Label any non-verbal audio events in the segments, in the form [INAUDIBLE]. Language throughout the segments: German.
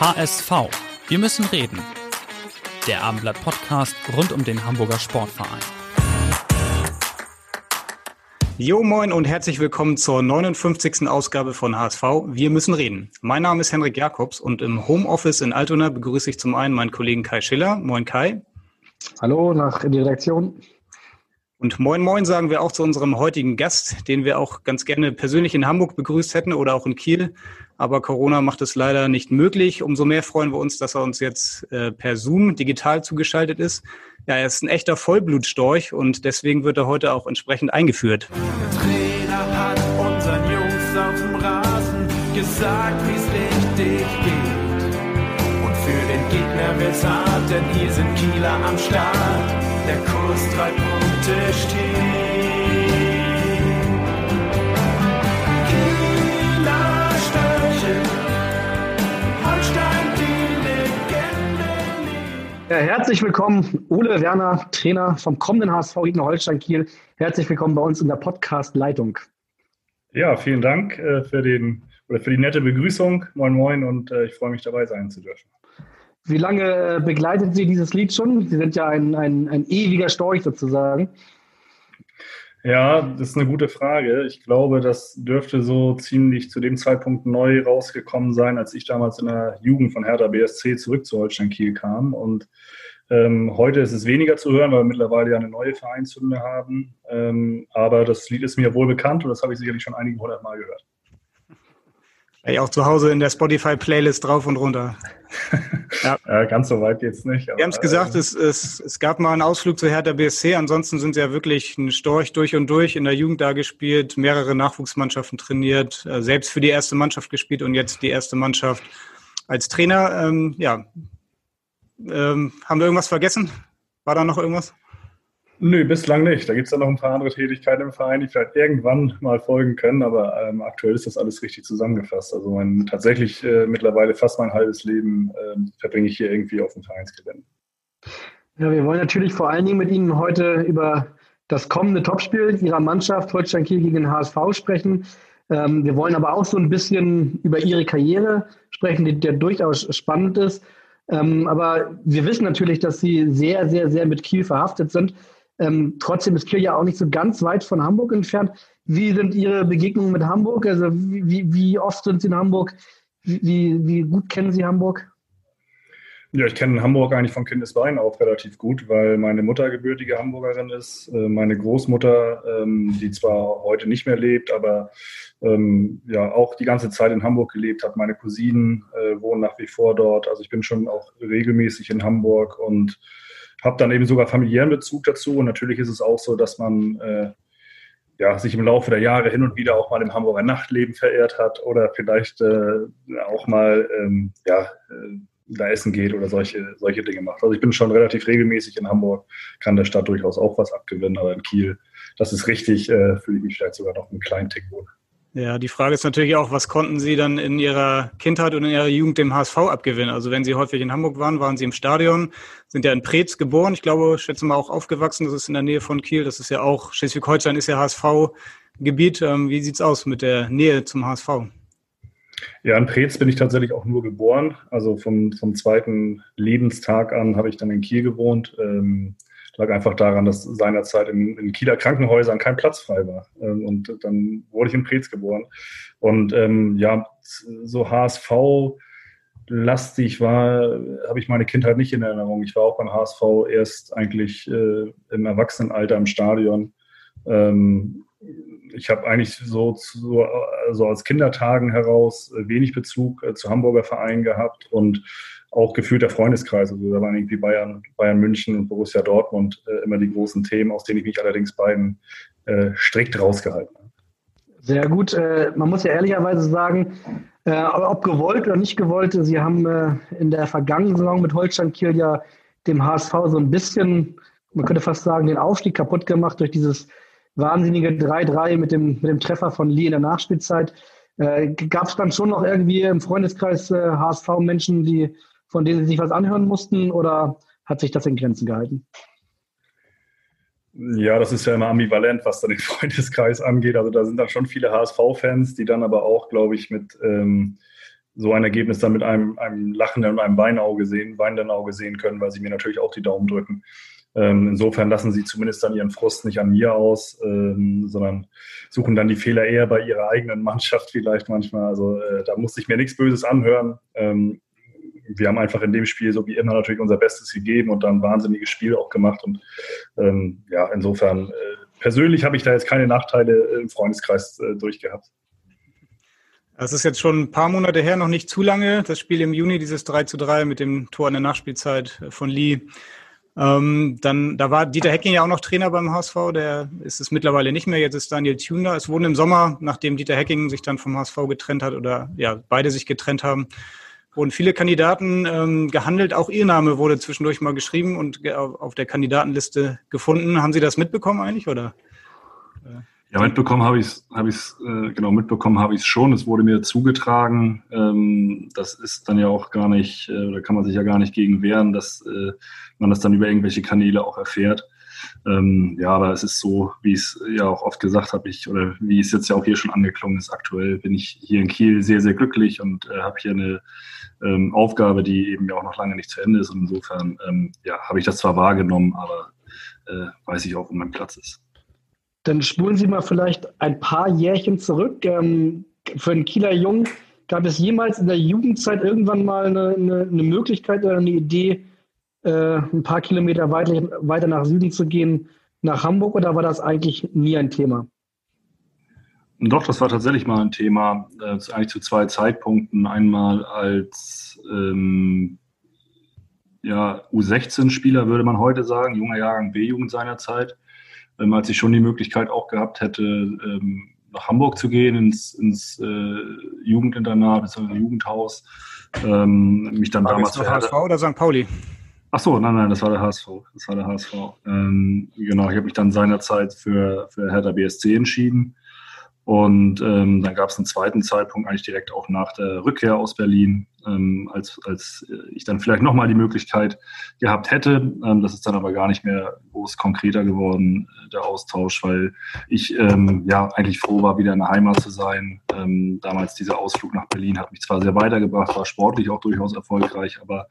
HSV. Wir müssen reden. Der Abendblatt Podcast rund um den Hamburger Sportverein. Jo moin und herzlich willkommen zur 59. Ausgabe von HSV. Wir müssen reden. Mein Name ist Henrik Jakobs und im Homeoffice in Altona begrüße ich zum einen meinen Kollegen Kai Schiller. Moin Kai. Hallo nach die Redaktion. Und moin moin sagen wir auch zu unserem heutigen Gast, den wir auch ganz gerne persönlich in Hamburg begrüßt hätten oder auch in Kiel. Aber Corona macht es leider nicht möglich. Umso mehr freuen wir uns, dass er uns jetzt äh, per Zoom digital zugeschaltet ist. Ja, er ist ein echter Vollblutstorch und deswegen wird er heute auch entsprechend eingeführt. Der Trainer hat unseren Jungs auf dem Rasen gesagt, wie es richtig geht. Und für den Gegner wird's denn hier sind Kieler am Start. Der Kurs drei Punkte steht. Ja, herzlich willkommen, Ole Werner, Trainer vom kommenden HSV Gegner Holstein Kiel. Herzlich willkommen bei uns in der Podcast-Leitung. Ja, vielen Dank äh, für, den, oder für die nette Begrüßung. Moin Moin und äh, ich freue mich dabei sein zu dürfen. Wie lange äh, begleitet Sie dieses Lied schon? Sie sind ja ein, ein, ein ewiger Storch sozusagen. Ja, das ist eine gute Frage. Ich glaube, das dürfte so ziemlich zu dem Zeitpunkt neu rausgekommen sein, als ich damals in der Jugend von Hertha BSC zurück zu Holstein Kiel kam. Und ähm, heute ist es weniger zu hören, weil wir mittlerweile ja eine neue Vereinshymne haben. Ähm, aber das Lied ist mir wohl bekannt und das habe ich sicherlich schon einige hundert Mal gehört. Ey, auch zu Hause in der Spotify-Playlist drauf und runter. [LAUGHS] Ja. ja, ganz so weit geht's nicht. Wir haben es gesagt, es, es, es gab mal einen Ausflug zu Hertha BSC. Ansonsten sind sie ja wirklich ein Storch durch und durch in der Jugend da gespielt, mehrere Nachwuchsmannschaften trainiert, äh, selbst für die erste Mannschaft gespielt und jetzt die erste Mannschaft als Trainer. Ähm, ja, ähm, haben wir irgendwas vergessen? War da noch irgendwas? Nö, bislang nicht. Da gibt es ja noch ein paar andere Tätigkeiten im Verein, die vielleicht irgendwann mal folgen können, aber ähm, aktuell ist das alles richtig zusammengefasst. Also mein, tatsächlich äh, mittlerweile fast mein halbes Leben äh, verbringe ich hier irgendwie auf dem Vereinsgelände. Ja, wir wollen natürlich vor allen Dingen mit Ihnen heute über das kommende Topspiel Ihrer Mannschaft Holstein Kiel gegen den HSV sprechen. Ähm, wir wollen aber auch so ein bisschen über Ihre Karriere sprechen, die, die durchaus spannend ist. Ähm, aber wir wissen natürlich, dass Sie sehr, sehr, sehr mit Kiel verhaftet sind. Ähm, trotzdem ist ja auch nicht so ganz weit von Hamburg entfernt. Wie sind Ihre Begegnungen mit Hamburg? Also wie, wie oft sind Sie in Hamburg? Wie, wie gut kennen Sie Hamburg? Ja, ich kenne Hamburg eigentlich von Kindesbeinen auf relativ gut, weil meine Mutter gebürtige Hamburgerin ist. Äh, meine Großmutter, ähm, die zwar heute nicht mehr lebt, aber ähm, ja auch die ganze Zeit in Hamburg gelebt hat. Meine Cousinen äh, wohnen nach wie vor dort. Also ich bin schon auch regelmäßig in Hamburg und habe dann eben sogar familiären Bezug dazu. Und natürlich ist es auch so, dass man äh, ja, sich im Laufe der Jahre hin und wieder auch mal im Hamburger Nachtleben verehrt hat oder vielleicht äh, auch mal ähm, ja, äh, da essen geht oder solche, solche Dinge macht. Also ich bin schon relativ regelmäßig in Hamburg, kann der Stadt durchaus auch was abgewinnen, aber in Kiel, das ist richtig, äh, fühle ich mich vielleicht sogar noch einen kleinen Tick wohl. Ja, die Frage ist natürlich auch, was konnten Sie dann in Ihrer Kindheit und in Ihrer Jugend dem HSV abgewinnen? Also wenn Sie häufig in Hamburg waren, waren Sie im Stadion, sind ja in Preetz geboren, ich glaube, schätze mal auch aufgewachsen, das ist in der Nähe von Kiel, das ist ja auch, Schleswig-Holstein ist ja HSV-Gebiet. Ähm, wie sieht's aus mit der Nähe zum HSV? Ja, in Preetz bin ich tatsächlich auch nur geboren. Also vom, vom zweiten Lebenstag an habe ich dann in Kiel gewohnt. Ähm, lag einfach daran, dass seinerzeit in, in Kieler Krankenhäusern kein Platz frei war. Ähm, und dann wurde ich in Preetz geboren. Und ähm, ja, so HSV lastig war, habe ich meine Kindheit nicht in Erinnerung. Ich war auch beim HSV erst eigentlich äh, im Erwachsenenalter im Stadion. Ähm, ich habe eigentlich so, so also aus Kindertagen heraus wenig Bezug äh, zu Hamburger Vereinen gehabt und auch gefühlt der Freundeskreis. Also da waren irgendwie Bayern, Bayern München und Borussia Dortmund äh, immer die großen Themen, aus denen ich mich allerdings beiden äh, strikt rausgehalten habe. Sehr gut. Äh, man muss ja ehrlicherweise sagen, äh, ob gewollt oder nicht gewollt, Sie haben äh, in der vergangenen Saison mit Holstein Kiel ja dem HSV so ein bisschen, man könnte fast sagen, den Aufstieg kaputt gemacht durch dieses wahnsinnige 3-3 mit dem, mit dem Treffer von Lee in der Nachspielzeit. Äh, Gab es dann schon noch irgendwie im Freundeskreis äh, HSV Menschen, die, von denen Sie sich was anhören mussten oder hat sich das in Grenzen gehalten? Ja, das ist ja immer ambivalent, was dann den [LAUGHS] Freundeskreis angeht. Also da sind dann schon viele HSV-Fans, die dann aber auch, glaube ich, mit ähm, so ein Ergebnis dann mit einem, einem lachenden und einem Weinauge sehen, weinenden Auge sehen können, weil sie mir natürlich auch die Daumen drücken. Ähm, insofern lassen sie zumindest dann ihren Frust nicht an mir aus, ähm, sondern suchen dann die Fehler eher bei ihrer eigenen Mannschaft [LAUGHS] vielleicht manchmal. Also äh, da muss ich mir nichts Böses anhören. Ähm, wir haben einfach in dem Spiel so wie immer natürlich unser Bestes gegeben und dann ein wahnsinniges Spiel auch gemacht. Und ähm, ja, insofern, äh, persönlich habe ich da jetzt keine Nachteile im Freundeskreis äh, durchgehabt. Das ist jetzt schon ein paar Monate her, noch nicht zu lange. Das Spiel im Juni, dieses 3 zu 3 mit dem Tor in der Nachspielzeit von Lee. Ähm, dann, da war Dieter Hecking ja auch noch Trainer beim HSV, der ist es mittlerweile nicht mehr. Jetzt ist Daniel Thuner. Es wurden im Sommer, nachdem Dieter Hecking sich dann vom HSV getrennt hat oder ja, beide sich getrennt haben, wurden viele Kandidaten ähm, gehandelt. Auch Ihr Name wurde zwischendurch mal geschrieben und auf der Kandidatenliste gefunden. Haben Sie das mitbekommen eigentlich oder? Ja, mitbekommen habe ich es, habe ich äh, genau mitbekommen habe ich es schon. Es wurde mir zugetragen. Ähm, das ist dann ja auch gar nicht, äh, da kann man sich ja gar nicht gegen wehren, dass äh, man das dann über irgendwelche Kanäle auch erfährt. Ähm, ja, aber es ist so, wie es ja auch oft gesagt habe, ich oder wie es jetzt ja auch hier schon angeklungen ist. Aktuell bin ich hier in Kiel sehr, sehr glücklich und äh, habe hier eine ähm, Aufgabe, die eben ja auch noch lange nicht zu Ende ist. Und insofern ähm, ja, habe ich das zwar wahrgenommen, aber äh, weiß ich auch, wo mein Platz ist. Dann spulen Sie mal vielleicht ein paar Jährchen zurück. Ähm, für einen Kieler Jungen gab es jemals in der Jugendzeit irgendwann mal eine, eine, eine Möglichkeit oder eine Idee, äh, ein paar Kilometer weiter, weiter nach Süden zu gehen, nach Hamburg, oder war das eigentlich nie ein Thema? Doch, das war tatsächlich mal ein Thema, äh, eigentlich zu zwei Zeitpunkten. Einmal als ähm, ja, U16-Spieler, würde man heute sagen, junger Jahrgang B-Jugend seiner Zeit, ähm, als ich schon die Möglichkeit auch gehabt hätte, ähm, nach Hamburg zu gehen, ins, ins äh, Jugendinternat, ins Jugendhaus. Ähm, mich dann war damals. Das HSV oder St. Pauli? Ach so, nein, nein, das war der HSV. Das war der HSV. Ähm, genau, ich habe mich dann seinerzeit für, für Hertha BSC entschieden und ähm, dann gab es einen zweiten Zeitpunkt, eigentlich direkt auch nach der Rückkehr aus Berlin, ähm, als, als ich dann vielleicht nochmal die Möglichkeit gehabt hätte. Ähm, das ist dann aber gar nicht mehr groß konkreter geworden, äh, der Austausch, weil ich ähm, ja eigentlich froh war, wieder in der Heimat zu sein. Ähm, damals dieser Ausflug nach Berlin hat mich zwar sehr weitergebracht, war sportlich auch durchaus erfolgreich, aber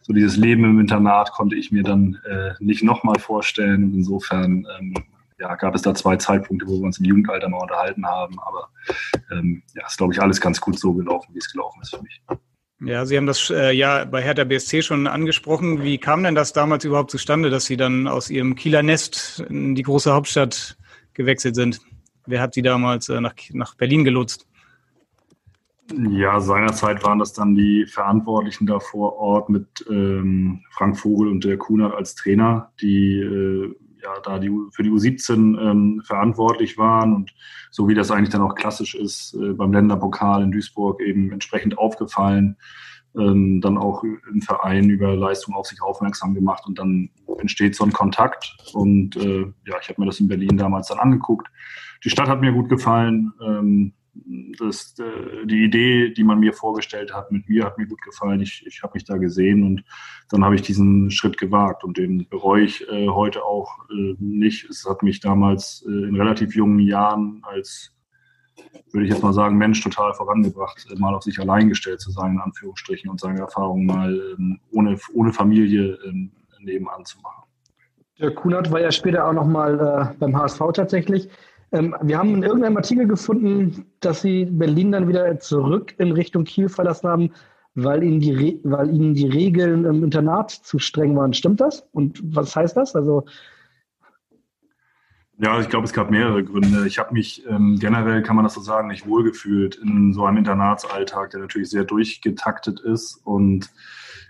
so dieses Leben im Internat konnte ich mir dann äh, nicht nochmal vorstellen. Insofern ähm, ja, gab es da zwei Zeitpunkte, wo wir uns im Jugendalter mal unterhalten haben. Aber ähm, ja, ist, glaube ich, alles ganz gut so gelaufen, wie es gelaufen ist für mich. Ja, Sie haben das äh, ja bei Hertha BSC schon angesprochen. Wie kam denn das damals überhaupt zustande, dass Sie dann aus Ihrem Kieler Nest in die große Hauptstadt gewechselt sind? Wer hat Sie damals äh, nach, nach Berlin gelotst? Ja, seinerzeit waren das dann die Verantwortlichen da vor Ort mit ähm, Frank Vogel und der Kunert als Trainer, die äh, ja da die, für die U17 ähm, verantwortlich waren und so wie das eigentlich dann auch klassisch ist, äh, beim Länderpokal in Duisburg eben entsprechend aufgefallen, ähm, dann auch im Verein über Leistung auf sich aufmerksam gemacht und dann entsteht so ein Kontakt und äh, ja, ich habe mir das in Berlin damals dann angeguckt. Die Stadt hat mir gut gefallen. Ähm, das, äh, die Idee, die man mir vorgestellt hat, mit mir hat mir gut gefallen. Ich, ich habe mich da gesehen und dann habe ich diesen Schritt gewagt und den bereue ich äh, heute auch äh, nicht. Es hat mich damals äh, in relativ jungen Jahren als, würde ich jetzt mal sagen, Mensch total vorangebracht, äh, mal auf sich allein gestellt zu sein, in Anführungsstrichen, und seine Erfahrungen mal ähm, ohne, ohne Familie ähm, nebenan zu machen. Der Kunert war ja später auch nochmal äh, beim HSV tatsächlich. Ähm, wir haben in irgendeinem Artikel gefunden, dass Sie Berlin dann wieder zurück in Richtung Kiel verlassen haben, weil Ihnen die, Re weil Ihnen die Regeln im Internat zu streng waren. Stimmt das? Und was heißt das? Also ja, ich glaube, es gab mehrere Gründe. Ich habe mich ähm, generell, kann man das so sagen, nicht wohlgefühlt in so einem Internatsalltag, der natürlich sehr durchgetaktet ist und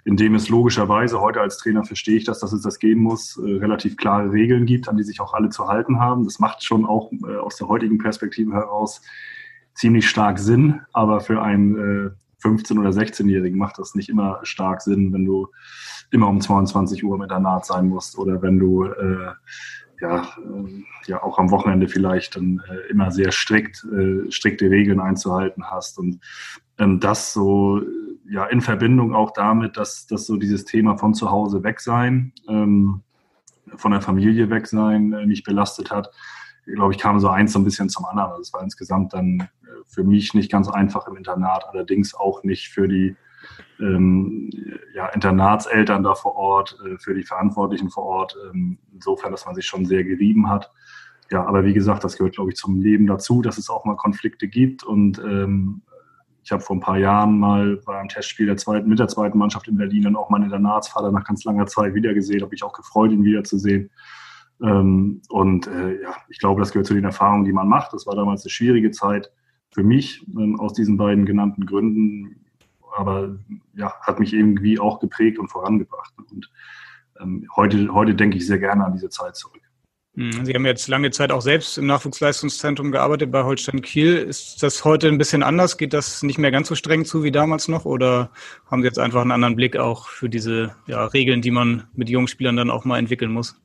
in dem es logischerweise, heute als Trainer verstehe ich das, dass es das geben muss, äh, relativ klare Regeln gibt, an die sich auch alle zu halten haben. Das macht schon auch äh, aus der heutigen Perspektive heraus ziemlich stark Sinn, aber für einen äh, 15- oder 16-Jährigen macht das nicht immer stark Sinn, wenn du immer um 22 Uhr mit der Naht sein musst oder wenn du äh, ja, äh, ja auch am Wochenende vielleicht dann äh, immer sehr strikt, strikte Regeln einzuhalten hast. Und ähm, das so ja in Verbindung auch damit, dass, dass so dieses Thema von zu Hause weg sein, ähm, von der Familie weg sein, äh, mich belastet hat, glaube ich, kam so eins so ein bisschen zum anderen. Also es war insgesamt dann äh, für mich nicht ganz einfach im Internat, allerdings auch nicht für die ähm, ja, Internatseltern da vor Ort, äh, für die Verantwortlichen vor Ort. Ähm, insofern, dass man sich schon sehr gerieben hat. Ja, aber wie gesagt, das gehört, glaube ich, zum Leben dazu, dass es auch mal Konflikte gibt. Und ähm, ich habe vor ein paar Jahren mal beim Testspiel der zweiten, mit der zweiten Mannschaft in Berlin dann auch meinen Internatsvater nach ganz langer Zeit wiedergesehen. Habe ich auch gefreut, ihn wiederzusehen. Ähm, und äh, ja, ich glaube, das gehört zu den Erfahrungen, die man macht. Das war damals eine schwierige Zeit für mich ähm, aus diesen beiden genannten Gründen aber ja, hat mich irgendwie auch geprägt und vorangebracht. Und ähm, heute, heute denke ich sehr gerne an diese Zeit zurück. Hm, Sie haben jetzt lange Zeit auch selbst im Nachwuchsleistungszentrum gearbeitet bei Holstein Kiel. Ist das heute ein bisschen anders? Geht das nicht mehr ganz so streng zu wie damals noch? Oder haben Sie jetzt einfach einen anderen Blick auch für diese ja, Regeln, die man mit Jungspielern dann auch mal entwickeln muss?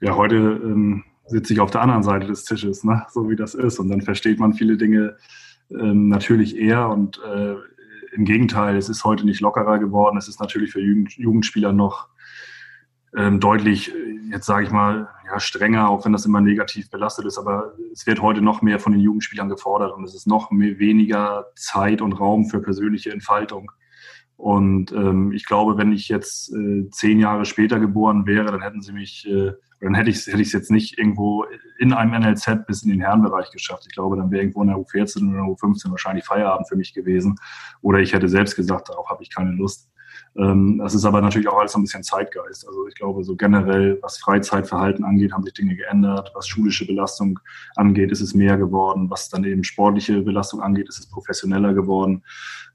Ja, heute ähm, sitze ich auf der anderen Seite des Tisches, ne? so wie das ist. Und dann versteht man viele Dinge ähm, natürlich eher. Und äh, im Gegenteil, es ist heute nicht lockerer geworden. Es ist natürlich für Jugend, Jugendspieler noch ähm, deutlich, jetzt sage ich mal, ja, strenger, auch wenn das immer negativ belastet ist. Aber es wird heute noch mehr von den Jugendspielern gefordert und es ist noch mehr, weniger Zeit und Raum für persönliche Entfaltung. Und ähm, ich glaube, wenn ich jetzt äh, zehn Jahre später geboren wäre, dann hätten sie mich, äh, dann hätte ich es hätte jetzt nicht irgendwo in einem NLZ bis in den Herrenbereich geschafft. Ich glaube, dann wäre irgendwo in der U14 oder U15 wahrscheinlich Feierabend für mich gewesen. Oder ich hätte selbst gesagt, darauf habe ich keine Lust. Ähm, das ist aber natürlich auch alles ein bisschen Zeitgeist. Also ich glaube, so generell, was Freizeitverhalten angeht, haben sich Dinge geändert. Was schulische Belastung angeht, ist es mehr geworden. Was dann eben sportliche Belastung angeht, ist es professioneller geworden.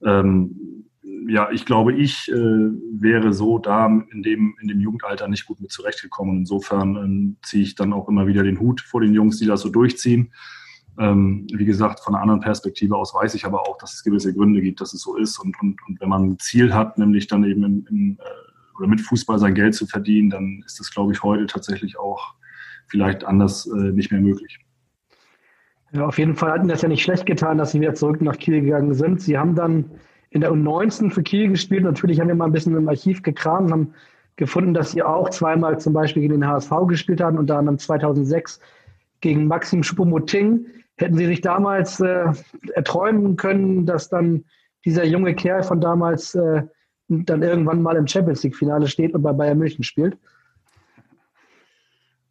Ähm, ja, ich glaube, ich äh, wäre so da in dem, in dem Jugendalter nicht gut mit zurechtgekommen. Insofern äh, ziehe ich dann auch immer wieder den Hut vor den Jungs, die das so durchziehen. Ähm, wie gesagt, von einer anderen Perspektive aus weiß ich aber auch, dass es gewisse Gründe gibt, dass es so ist. Und, und, und wenn man ein Ziel hat, nämlich dann eben in, in, äh, oder mit Fußball sein Geld zu verdienen, dann ist das, glaube ich, heute tatsächlich auch vielleicht anders äh, nicht mehr möglich. Ja, auf jeden Fall hatten das ja nicht schlecht getan, dass Sie wieder zurück nach Kiel gegangen sind. Sie haben dann in der U19 für Kiel gespielt. Natürlich haben wir mal ein bisschen im Archiv gekramt und haben gefunden, dass sie auch zweimal zum Beispiel gegen den HSV gespielt haben, unter anderem 2006 gegen Maxim Schuppomoting. Hätten Sie sich damals äh, erträumen können, dass dann dieser junge Kerl von damals äh, dann irgendwann mal im Champions League-Finale steht und bei Bayern München spielt?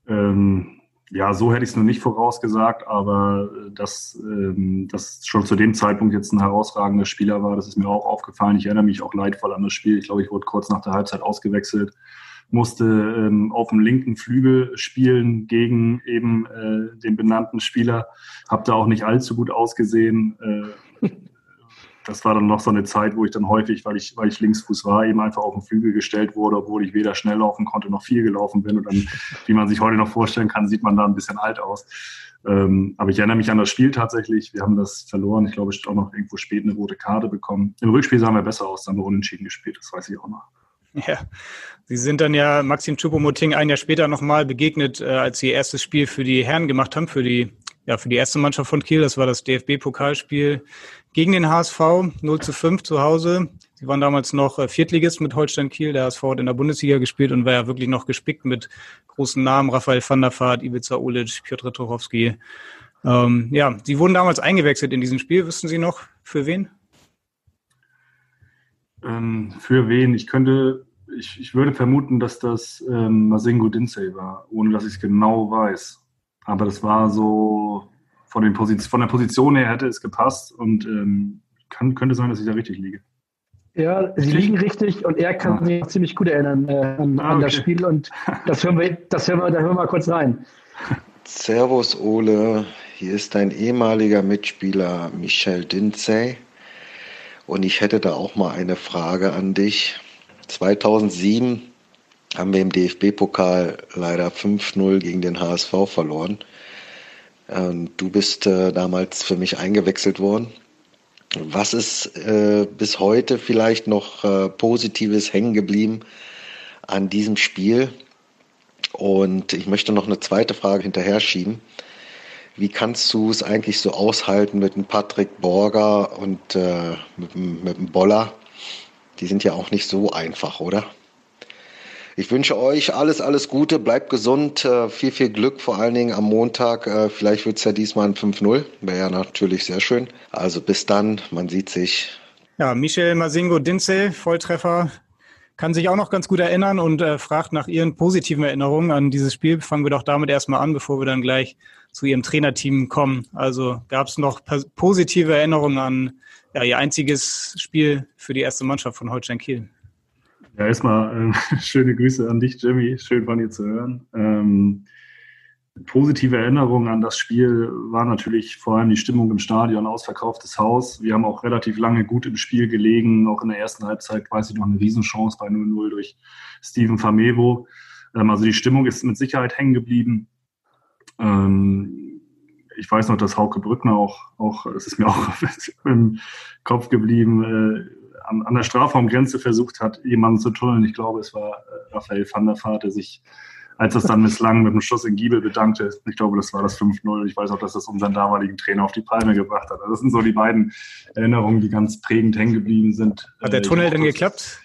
Ähm, ja, so hätte ich es noch nicht vorausgesagt, aber äh, dass ähm, das schon zu dem Zeitpunkt jetzt ein herausragender Spieler war, das ist mir auch aufgefallen. Ich erinnere mich auch leidvoll an das Spiel. Ich glaube, ich wurde kurz nach der Halbzeit ausgewechselt, musste ähm, auf dem linken Flügel spielen gegen eben äh, den benannten Spieler, habe da auch nicht allzu gut ausgesehen. Äh, das war dann noch so eine Zeit, wo ich dann häufig, weil ich, weil ich Linksfuß war, eben einfach auf den Flügel gestellt wurde, obwohl ich weder schnell laufen konnte noch viel gelaufen bin. Und dann, wie man sich heute noch vorstellen kann, sieht man da ein bisschen alt aus. Ähm, aber ich erinnere mich an das Spiel tatsächlich. Wir haben das verloren. Ich glaube, ich habe auch noch irgendwo spät eine rote Karte bekommen. Im Rückspiel sahen wir besser aus, dann haben wir unentschieden gespielt. Das weiß ich auch noch. [LAUGHS] Ja, Sie sind dann ja Maxim Choupo-Moting ein Jahr später nochmal begegnet, äh, als Sie ihr erstes Spiel für die Herren gemacht haben, für die, ja, für die erste Mannschaft von Kiel. Das war das DFB-Pokalspiel gegen den HSV 0 zu 5 zu Hause. Sie waren damals noch äh, Viertligist mit Holstein Kiel. Der HSV hat in der Bundesliga gespielt und war ja wirklich noch gespickt mit großen Namen. Raphael van der Vaart, Ivica Ulic, Piotr Tuchowski. Ähm, ja, Sie wurden damals eingewechselt in diesem Spiel. Wissen Sie noch, für wen? Ähm, für wen? Ich könnte, ich, ich würde vermuten, dass das ähm, Masengo Dinsey war, ohne dass ich es genau weiß. Aber das war so, von, den Position, von der Position her hätte es gepasst und ähm, kann, könnte sein, dass ich da richtig liege. Ja, Sie liegen richtig und er kann ah. sich ziemlich gut erinnern äh, an, ah, okay. das Spiel und das hören wir, das hören wir, da hören wir mal kurz rein. Servus Ole, hier ist dein ehemaliger Mitspieler Michel Dinzey und ich hätte da auch mal eine Frage an dich. 2007 haben wir im DFB-Pokal leider 5-0 gegen den HSV verloren. Und du bist äh, damals für mich eingewechselt worden. Was ist äh, bis heute vielleicht noch äh, Positives hängen geblieben an diesem Spiel? Und ich möchte noch eine zweite Frage hinterher schieben. Wie kannst du es eigentlich so aushalten mit dem Patrick Borger und äh, mit, mit dem Boller? Die sind ja auch nicht so einfach, oder? Ich wünsche euch alles, alles Gute, bleibt gesund, äh, viel, viel Glück, vor allen Dingen am Montag. Äh, vielleicht wird es ja diesmal ein 5-0, wäre ja natürlich sehr schön. Also bis dann, man sieht sich. Ja, Michel Masingo Dinzel, Volltreffer, kann sich auch noch ganz gut erinnern und äh, fragt nach ihren positiven Erinnerungen an dieses Spiel. Fangen wir doch damit erstmal an, bevor wir dann gleich zu ihrem Trainerteam kommen. Also gab es noch positive Erinnerungen an ja, ihr einziges Spiel für die erste Mannschaft von Holstein Kiel? Ja, erstmal äh, [LAUGHS] schöne Grüße an dich, Jimmy. Schön von dir zu hören. Ähm, positive Erinnerungen an das Spiel war natürlich vor allem die Stimmung im Stadion, ausverkauftes Haus. Wir haben auch relativ lange gut im Spiel gelegen. Auch in der ersten Halbzeit weiß ich noch eine Riesenchance bei 0-0 durch Steven Famevo. Ähm, also die Stimmung ist mit Sicherheit hängen geblieben. Ähm, ich weiß noch, dass Hauke Brückner auch, auch es ist mir auch [LAUGHS] im Kopf geblieben, äh, an, an der Strafraumgrenze versucht hat, jemanden zu tunneln. Ich glaube, es war äh, Raphael van der Vaart, der sich, als es dann misslang, mit dem Schuss in Giebel bedankte. Ich glaube, das war das 5-0. Ich weiß auch, dass das unseren damaligen Trainer auf die Palme gebracht hat. Also das sind so die beiden Erinnerungen, die ganz prägend hängen geblieben sind. Hat der äh, Tunnel denn geklappt?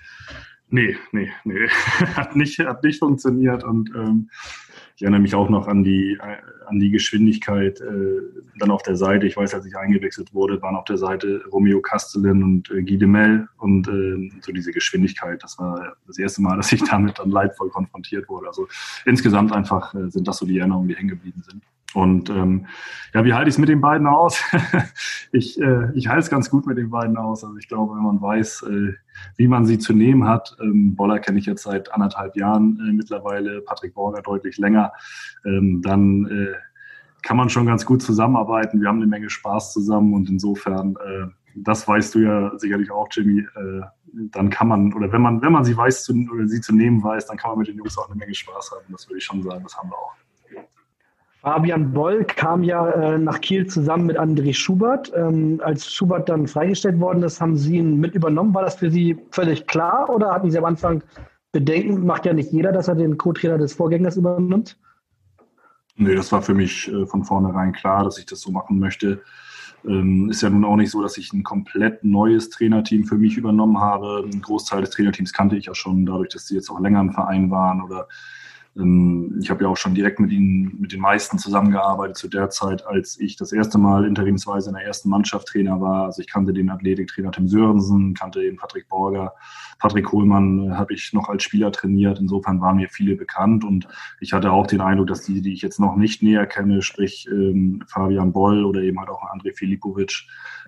Nee, nee, nee. [LAUGHS] hat, nicht, hat nicht funktioniert und ähm, ich erinnere mich auch noch an die, an die Geschwindigkeit äh, dann auf der Seite. Ich weiß, als ich eingewechselt wurde, waren auf der Seite Romeo Castellin und äh, Guy de Mel und äh, so diese Geschwindigkeit. Das war das erste Mal, [LAUGHS] dass ich damit dann leidvoll konfrontiert wurde. Also insgesamt einfach äh, sind das so die Erinnerungen, die hängen geblieben sind. Und ähm, ja, wie halte ich es mit den beiden aus? [LAUGHS] ich äh, ich halte es ganz gut mit den beiden aus. Also ich glaube, wenn man weiß, äh, wie man sie zu nehmen hat, ähm, Boller kenne ich jetzt seit anderthalb Jahren äh, mittlerweile, Patrick Borger deutlich länger, ähm, dann äh, kann man schon ganz gut zusammenarbeiten. Wir haben eine Menge Spaß zusammen und insofern, äh, das weißt du ja sicherlich auch, Jimmy, äh, dann kann man, oder wenn man, wenn man sie weiß zu, oder sie zu nehmen weiß, dann kann man mit den Jungs auch eine Menge Spaß haben. Das würde ich schon sagen, das haben wir auch. Fabian Boll kam ja äh, nach Kiel zusammen mit André Schubert. Ähm, als Schubert dann freigestellt worden ist, haben Sie ihn mit übernommen. War das für Sie völlig klar oder hatten Sie am Anfang Bedenken? Macht ja nicht jeder, dass er den Co-Trainer des Vorgängers übernimmt. Nee, das war für mich äh, von vornherein klar, dass ich das so machen möchte. Ähm, ist ja nun auch nicht so, dass ich ein komplett neues Trainerteam für mich übernommen habe. Ein Großteil des Trainerteams kannte ich ja schon, dadurch, dass sie jetzt auch länger im Verein waren oder ich habe ja auch schon direkt mit ihnen, mit den meisten zusammengearbeitet zu der Zeit, als ich das erste Mal interimsweise in der ersten Mannschaft Trainer war. Also ich kannte den Athletiktrainer Tim Sörensen, kannte den Patrick Borger, Patrick Kohlmann äh, habe ich noch als Spieler trainiert. Insofern waren mir viele bekannt und ich hatte auch den Eindruck, dass die, die ich jetzt noch nicht näher kenne, sprich ähm, Fabian Boll oder eben halt auch André Filipovic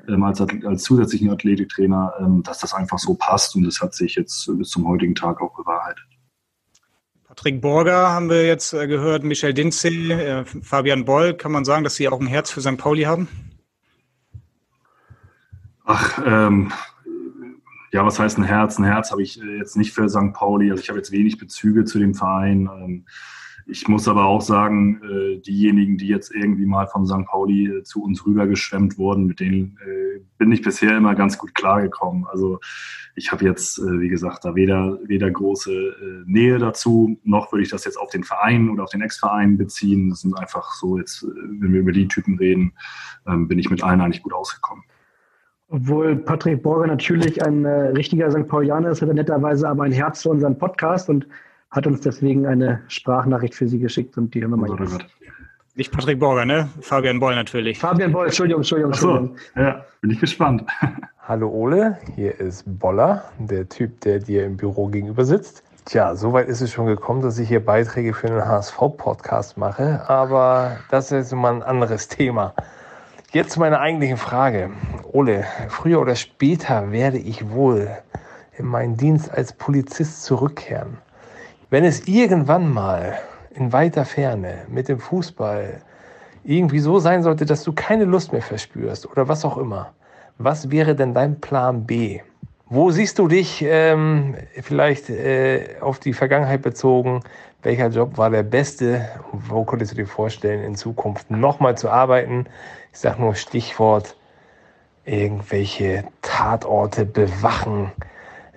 ähm, als, als zusätzlichen Athletiktrainer, ähm, dass das einfach so passt und das hat sich jetzt bis zum heutigen Tag auch bewahrheitet. Patrick Borger haben wir jetzt äh, gehört, Michel Dinze, äh, Fabian Boll. Kann man sagen, dass Sie auch ein Herz für St. Pauli haben? Ach, ähm, ja, was heißt ein Herz? Ein Herz habe ich äh, jetzt nicht für St. Pauli. Also ich habe jetzt wenig Bezüge zu dem Verein. Ähm, ich muss aber auch sagen, äh, diejenigen, die jetzt irgendwie mal von St. Pauli äh, zu uns rübergeschwemmt wurden, mit denen äh, bin ich bisher immer ganz gut klargekommen. Also ich habe jetzt, wie gesagt, da weder, weder große Nähe dazu, noch würde ich das jetzt auf den Verein oder auf den Ex-Verein beziehen. Das sind einfach so jetzt, wenn wir über die Typen reden, ähm, bin ich mit allen eigentlich gut ausgekommen. Obwohl Patrick Borger natürlich ein äh, richtiger St. Paulianer ist, hat er netterweise aber ein Herz für unseren Podcast und hat uns deswegen eine Sprachnachricht für Sie geschickt und die hören wir mal oh, jetzt. Nicht Patrick Borger, ne? Fabian Boll natürlich. Fabian Boll, Entschuldigung, Entschuldigung, Entschuldigung. So, ja, bin ich gespannt. Hallo Ole, hier ist Boller, der Typ, der dir im Büro gegenüber sitzt. Tja, soweit ist es schon gekommen, dass ich hier Beiträge für einen HSV-Podcast mache, aber das ist jetzt mal ein anderes Thema. Jetzt zu meiner eigentlichen Frage. Ole, früher oder später werde ich wohl in meinen Dienst als Polizist zurückkehren. Wenn es irgendwann mal in weiter Ferne mit dem Fußball irgendwie so sein sollte, dass du keine Lust mehr verspürst oder was auch immer, was wäre denn dein Plan B? Wo siehst du dich ähm, vielleicht äh, auf die Vergangenheit bezogen? Welcher Job war der beste? Wo könntest du dir vorstellen, in Zukunft nochmal zu arbeiten? Ich sage nur Stichwort irgendwelche Tatorte bewachen,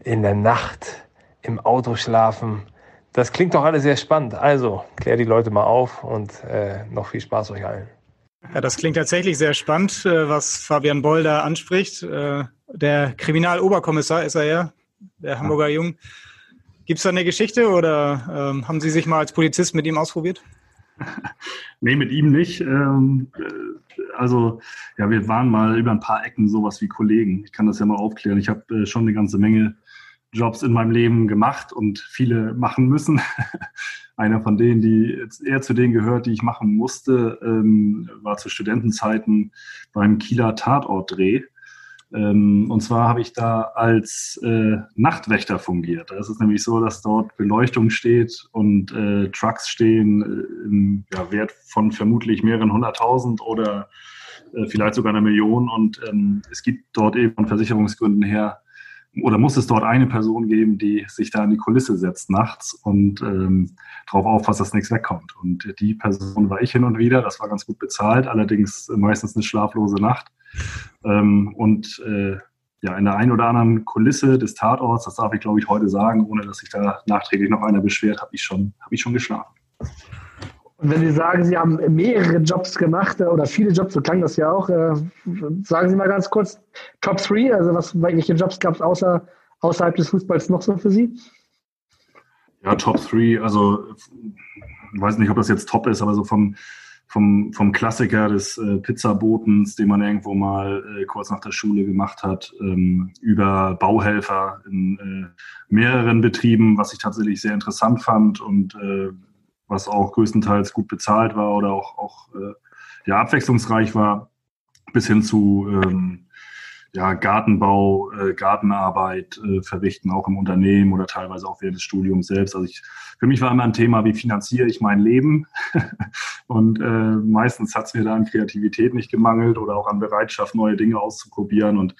in der Nacht, im Auto schlafen. Das klingt doch alles sehr spannend. Also, klär die Leute mal auf und äh, noch viel Spaß euch allen. Ja, das klingt tatsächlich sehr spannend, äh, was Fabian Boll da anspricht. Äh, der Kriminaloberkommissar ist er ja, der Hamburger Jung. Gibt es da eine Geschichte oder ähm, haben Sie sich mal als Polizist mit ihm ausprobiert? [LAUGHS] nee, mit ihm nicht. Ähm, äh, also, ja, wir waren mal über ein paar Ecken sowas wie Kollegen. Ich kann das ja mal aufklären. Ich habe äh, schon eine ganze Menge Jobs in meinem Leben gemacht und viele machen müssen. [LAUGHS] Einer von denen, die eher zu denen gehört, die ich machen musste, ähm, war zu Studentenzeiten beim Kieler Tatortdreh. Ähm, und zwar habe ich da als äh, Nachtwächter fungiert. Da ist es nämlich so, dass dort Beleuchtung steht und äh, Trucks stehen äh, im ja, Wert von vermutlich mehreren hunderttausend oder äh, vielleicht sogar einer Million. Und ähm, es gibt dort eben von Versicherungsgründen her oder muss es dort eine Person geben, die sich da in die Kulisse setzt nachts und ähm, darauf aufpasst, dass nichts wegkommt. Und die Person war ich hin und wieder. Das war ganz gut bezahlt, allerdings meistens eine schlaflose Nacht. Ähm, und äh, ja, in der einen oder anderen Kulisse des Tatorts, das darf ich glaube ich heute sagen, ohne dass sich da nachträglich noch einer beschwert, habe ich schon, habe ich schon geschlafen. Und wenn Sie sagen, Sie haben mehrere Jobs gemacht äh, oder viele Jobs, so klang das ja auch, äh, sagen Sie mal ganz kurz Top 3, also was, welche Jobs gab es außer, außerhalb des Fußballs noch so für Sie? Ja, Top 3, also ich weiß nicht, ob das jetzt top ist, aber so vom, vom, vom Klassiker des äh, Pizzabotens, den man irgendwo mal äh, kurz nach der Schule gemacht hat, ähm, über Bauhelfer in äh, mehreren Betrieben, was ich tatsächlich sehr interessant fand und äh, was auch größtenteils gut bezahlt war oder auch, auch äh, ja, abwechslungsreich war, bis hin zu ähm, ja, Gartenbau, äh, Gartenarbeit äh, verrichten, auch im Unternehmen oder teilweise auch während des Studiums selbst. Also ich, für mich war immer ein Thema, wie finanziere ich mein Leben? [LAUGHS] und äh, meistens hat es mir da an Kreativität nicht gemangelt oder auch an Bereitschaft, neue Dinge auszuprobieren. Und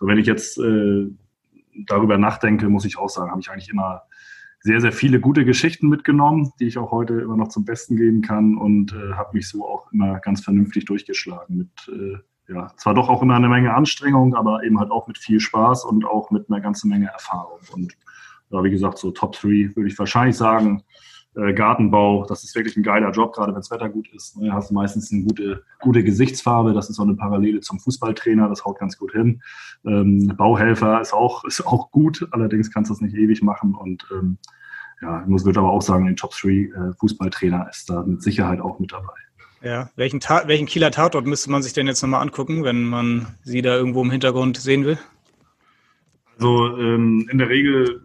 wenn ich jetzt äh, darüber nachdenke, muss ich auch sagen, habe ich eigentlich immer sehr, sehr viele gute Geschichten mitgenommen, die ich auch heute immer noch zum Besten geben kann und äh, habe mich so auch immer ganz vernünftig durchgeschlagen mit, äh, ja, zwar doch auch immer eine Menge Anstrengung, aber eben halt auch mit viel Spaß und auch mit einer ganzen Menge Erfahrung. Und ja, wie gesagt, so Top 3 würde ich wahrscheinlich sagen, äh, Gartenbau, das ist wirklich ein geiler Job, gerade wenn das Wetter gut ist. Du ne? hast meistens eine gute, gute Gesichtsfarbe, das ist so eine Parallele zum Fußballtrainer, das haut ganz gut hin. Ähm, Bauhelfer ist auch, [LAUGHS] ist auch gut, allerdings kannst du das nicht ewig machen und ähm, ja, ich muss würde aber auch sagen, den Top 3 äh, Fußballtrainer ist da mit Sicherheit auch mit dabei. Ja, welchen, Ta welchen Kieler Tatort müsste man sich denn jetzt nochmal angucken, wenn man sie da irgendwo im Hintergrund sehen will? Also ähm, in der Regel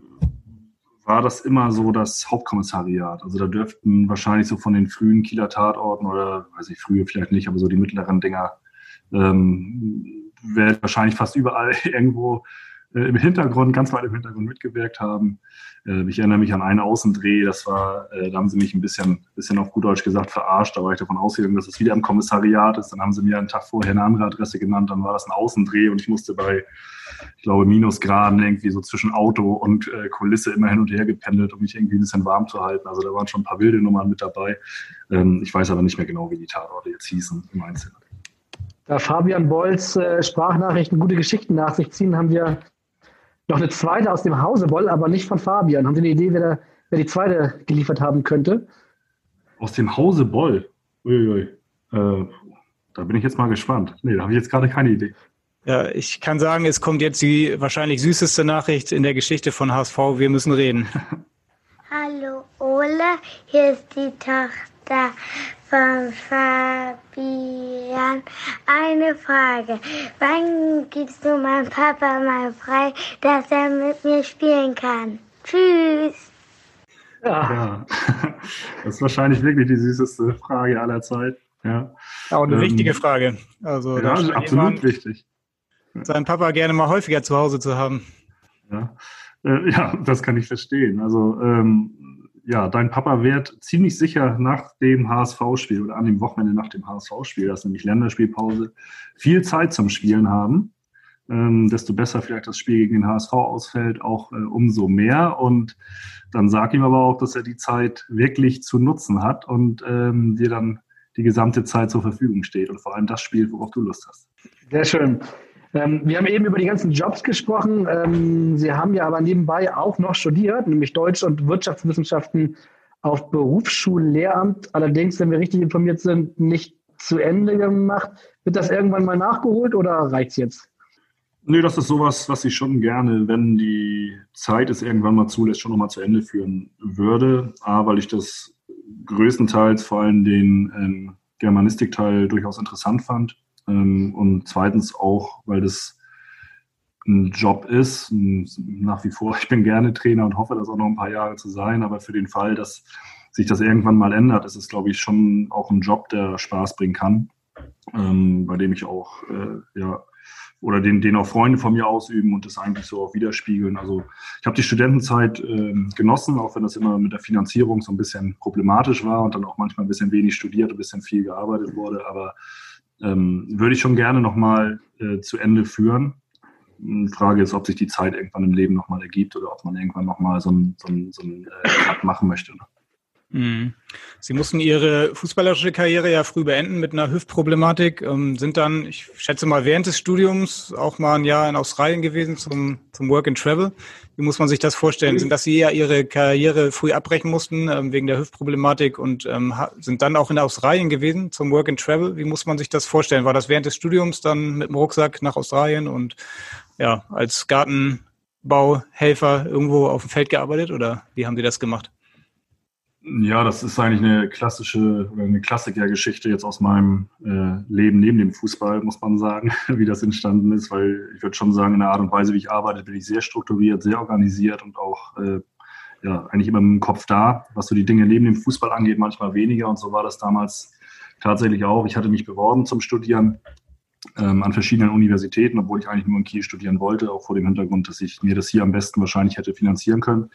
war das immer so das Hauptkommissariat. Also da dürften wahrscheinlich so von den frühen Kieler Tatorten oder, weiß ich, frühe vielleicht nicht, aber so die mittleren Dinger, ähm, werden wahrscheinlich fast überall [LAUGHS] irgendwo im Hintergrund, ganz weit im Hintergrund mitgewirkt haben. Äh, ich erinnere mich an einen Außendreh, das war, äh, da haben sie mich ein bisschen, bisschen auf gut Deutsch gesagt verarscht, da war ich davon ausgegangen, dass es wieder im Kommissariat ist. Dann haben sie mir einen Tag vorher eine andere Adresse genannt, dann war das ein Außendreh und ich musste bei, ich glaube, Minusgraden irgendwie so zwischen Auto und äh, Kulisse immer hin und her gependelt, um mich irgendwie ein bisschen warm zu halten. Also da waren schon ein paar wilde Nummern mit dabei. Ähm, ich weiß aber nicht mehr genau, wie die Tatorte jetzt hießen im Einzelnen. Da Fabian Bolz äh, Sprachnachrichten gute Geschichten nach sich ziehen, haben wir noch eine zweite aus dem Hauseboll, aber nicht von Fabian. Haben Sie eine Idee, wer, der, wer die zweite geliefert haben könnte? Aus dem Hauseboll? Uiui. Äh, da bin ich jetzt mal gespannt. Nee, da habe ich jetzt gerade keine Idee. Ja, ich kann sagen, es kommt jetzt die wahrscheinlich süßeste Nachricht in der Geschichte von HSV. Wir müssen reden. Hallo Ole, hier ist die Tochter von Fabian. Eine Frage. Wann gibst du meinem Papa mal frei, dass er mit mir spielen kann? Tschüss. Ja. ja. [LAUGHS] Das ist wahrscheinlich wirklich die süßeste Frage aller Zeit. Ja. Auch eine ähm, wichtige Frage. Also, ja, absolut jemand, wichtig. Seinen Papa gerne mal häufiger zu Hause zu haben. Ja, äh, ja das kann ich verstehen. Also, ähm, ja, dein Papa wird ziemlich sicher nach dem HSV-Spiel oder an dem Wochenende nach dem HSV-Spiel, das ist nämlich Länderspielpause, viel Zeit zum Spielen haben. ähm, desto besser vielleicht das Spiel gegen den HSV ausfällt, auch äh, umso mehr. Und dann sag ihm aber auch, dass er die Zeit wirklich zu nutzen hat und ähm, dir dann die gesamte Zeit zur Verfügung steht und vor allem das Spiel, worauf du Lust hast. Sehr schön. Ähm, wir haben eben über die ganzen Jobs gesprochen. Ähm, Sie haben ja aber nebenbei auch noch studiert, nämlich Deutsch- und Wirtschaftswissenschaften auf Berufsschullehramt. Allerdings, wenn wir richtig informiert sind, nicht zu Ende gemacht. Wird das irgendwann mal nachgeholt oder reicht es jetzt? Nee, das ist sowas, was ich schon gerne, wenn die Zeit es irgendwann mal zulässt, schon nochmal zu Ende führen würde. A, weil ich das größtenteils vor allem den ähm, Germanistikteil durchaus interessant fand. Ähm, und zweitens auch, weil das ein Job ist. Nach wie vor, [LAUGHS] ich bin gerne Trainer und hoffe, das auch noch ein paar Jahre zu sein. Aber für den Fall, dass sich das irgendwann mal ändert, ist es, glaube ich, schon auch ein Job, der Spaß bringen kann, ähm, bei dem ich auch, äh, ja, oder den, den auch Freunde von mir ausüben und das eigentlich so auch widerspiegeln. Also ich habe die Studentenzeit äh, genossen, auch wenn das immer mit der Finanzierung so ein bisschen problematisch war und dann auch manchmal ein bisschen wenig studiert, ein bisschen viel gearbeitet wurde. Aber ähm, würde ich schon gerne nochmal äh, zu Ende führen. Die Frage ist, ob sich die Zeit irgendwann im Leben nochmal ergibt oder ob man irgendwann nochmal so einen so so ein, äh, Cut machen möchte. Mhm. Sie mussten Ihre fußballerische Karriere ja früh beenden mit einer Hüftproblematik, ähm, sind dann, ich schätze mal, während des Studiums auch mal ein Jahr in Australien gewesen zum, zum Work and Travel. Wie muss man sich das vorstellen? Sind das Sie ja Ihre Karriere früh abbrechen mussten ähm, wegen der Hüftproblematik und ähm, sind dann auch in Australien gewesen zum Work and Travel? Wie muss man sich das vorstellen? War das während des Studiums dann mit dem Rucksack nach Australien und ja, als Gartenbauhelfer irgendwo auf dem Feld gearbeitet oder wie haben Sie das gemacht? Ja, das ist eigentlich eine klassische oder eine Klassikergeschichte jetzt aus meinem äh, Leben neben dem Fußball, muss man sagen, [LAUGHS] wie das entstanden ist, weil ich würde schon sagen, in der Art und Weise, wie ich arbeite, bin ich sehr strukturiert, sehr organisiert und auch äh, ja, eigentlich immer im Kopf da, was so die Dinge neben dem Fußball angeht, manchmal weniger und so war das damals tatsächlich auch. Ich hatte mich beworben zum Studieren ähm, an verschiedenen Universitäten, obwohl ich eigentlich nur in Kiel studieren wollte, auch vor dem Hintergrund, dass ich mir das hier am besten wahrscheinlich hätte finanzieren können.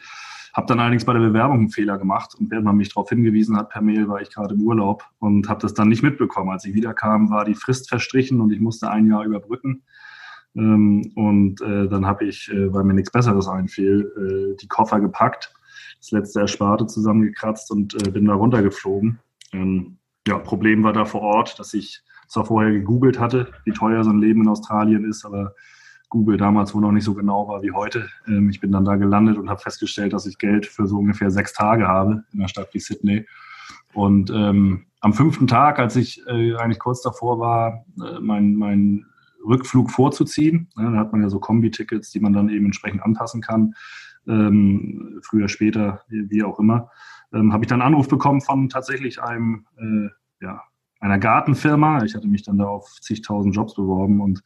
Habe dann allerdings bei der Bewerbung einen Fehler gemacht und während man mich darauf hingewiesen hat per Mail, war ich gerade im Urlaub und habe das dann nicht mitbekommen. Als ich wiederkam, war die Frist verstrichen und ich musste ein Jahr überbrücken. Ähm, und äh, dann habe ich, äh, weil mir nichts Besseres einfiel, äh, die Koffer gepackt, das letzte Ersparte zusammengekratzt und äh, bin da runtergeflogen. Ähm, ja, Problem war da vor Ort, dass ich zwar vorher gegoogelt hatte, wie teuer so ein Leben in Australien ist, aber Google damals wohl noch nicht so genau war wie heute. Ähm, ich bin dann da gelandet und habe festgestellt, dass ich Geld für so ungefähr sechs Tage habe in einer Stadt wie Sydney. Und ähm, am fünften Tag, als ich äh, eigentlich kurz davor war, äh, mein, mein Rückflug vorzuziehen, ne, da hat man ja so Kombi-Tickets, die man dann eben entsprechend anpassen kann, ähm, früher, später, wie, wie auch immer, ähm, habe ich dann einen Anruf bekommen von tatsächlich einem, äh, ja, einer Gartenfirma. Ich hatte mich dann da auf zigtausend Jobs beworben und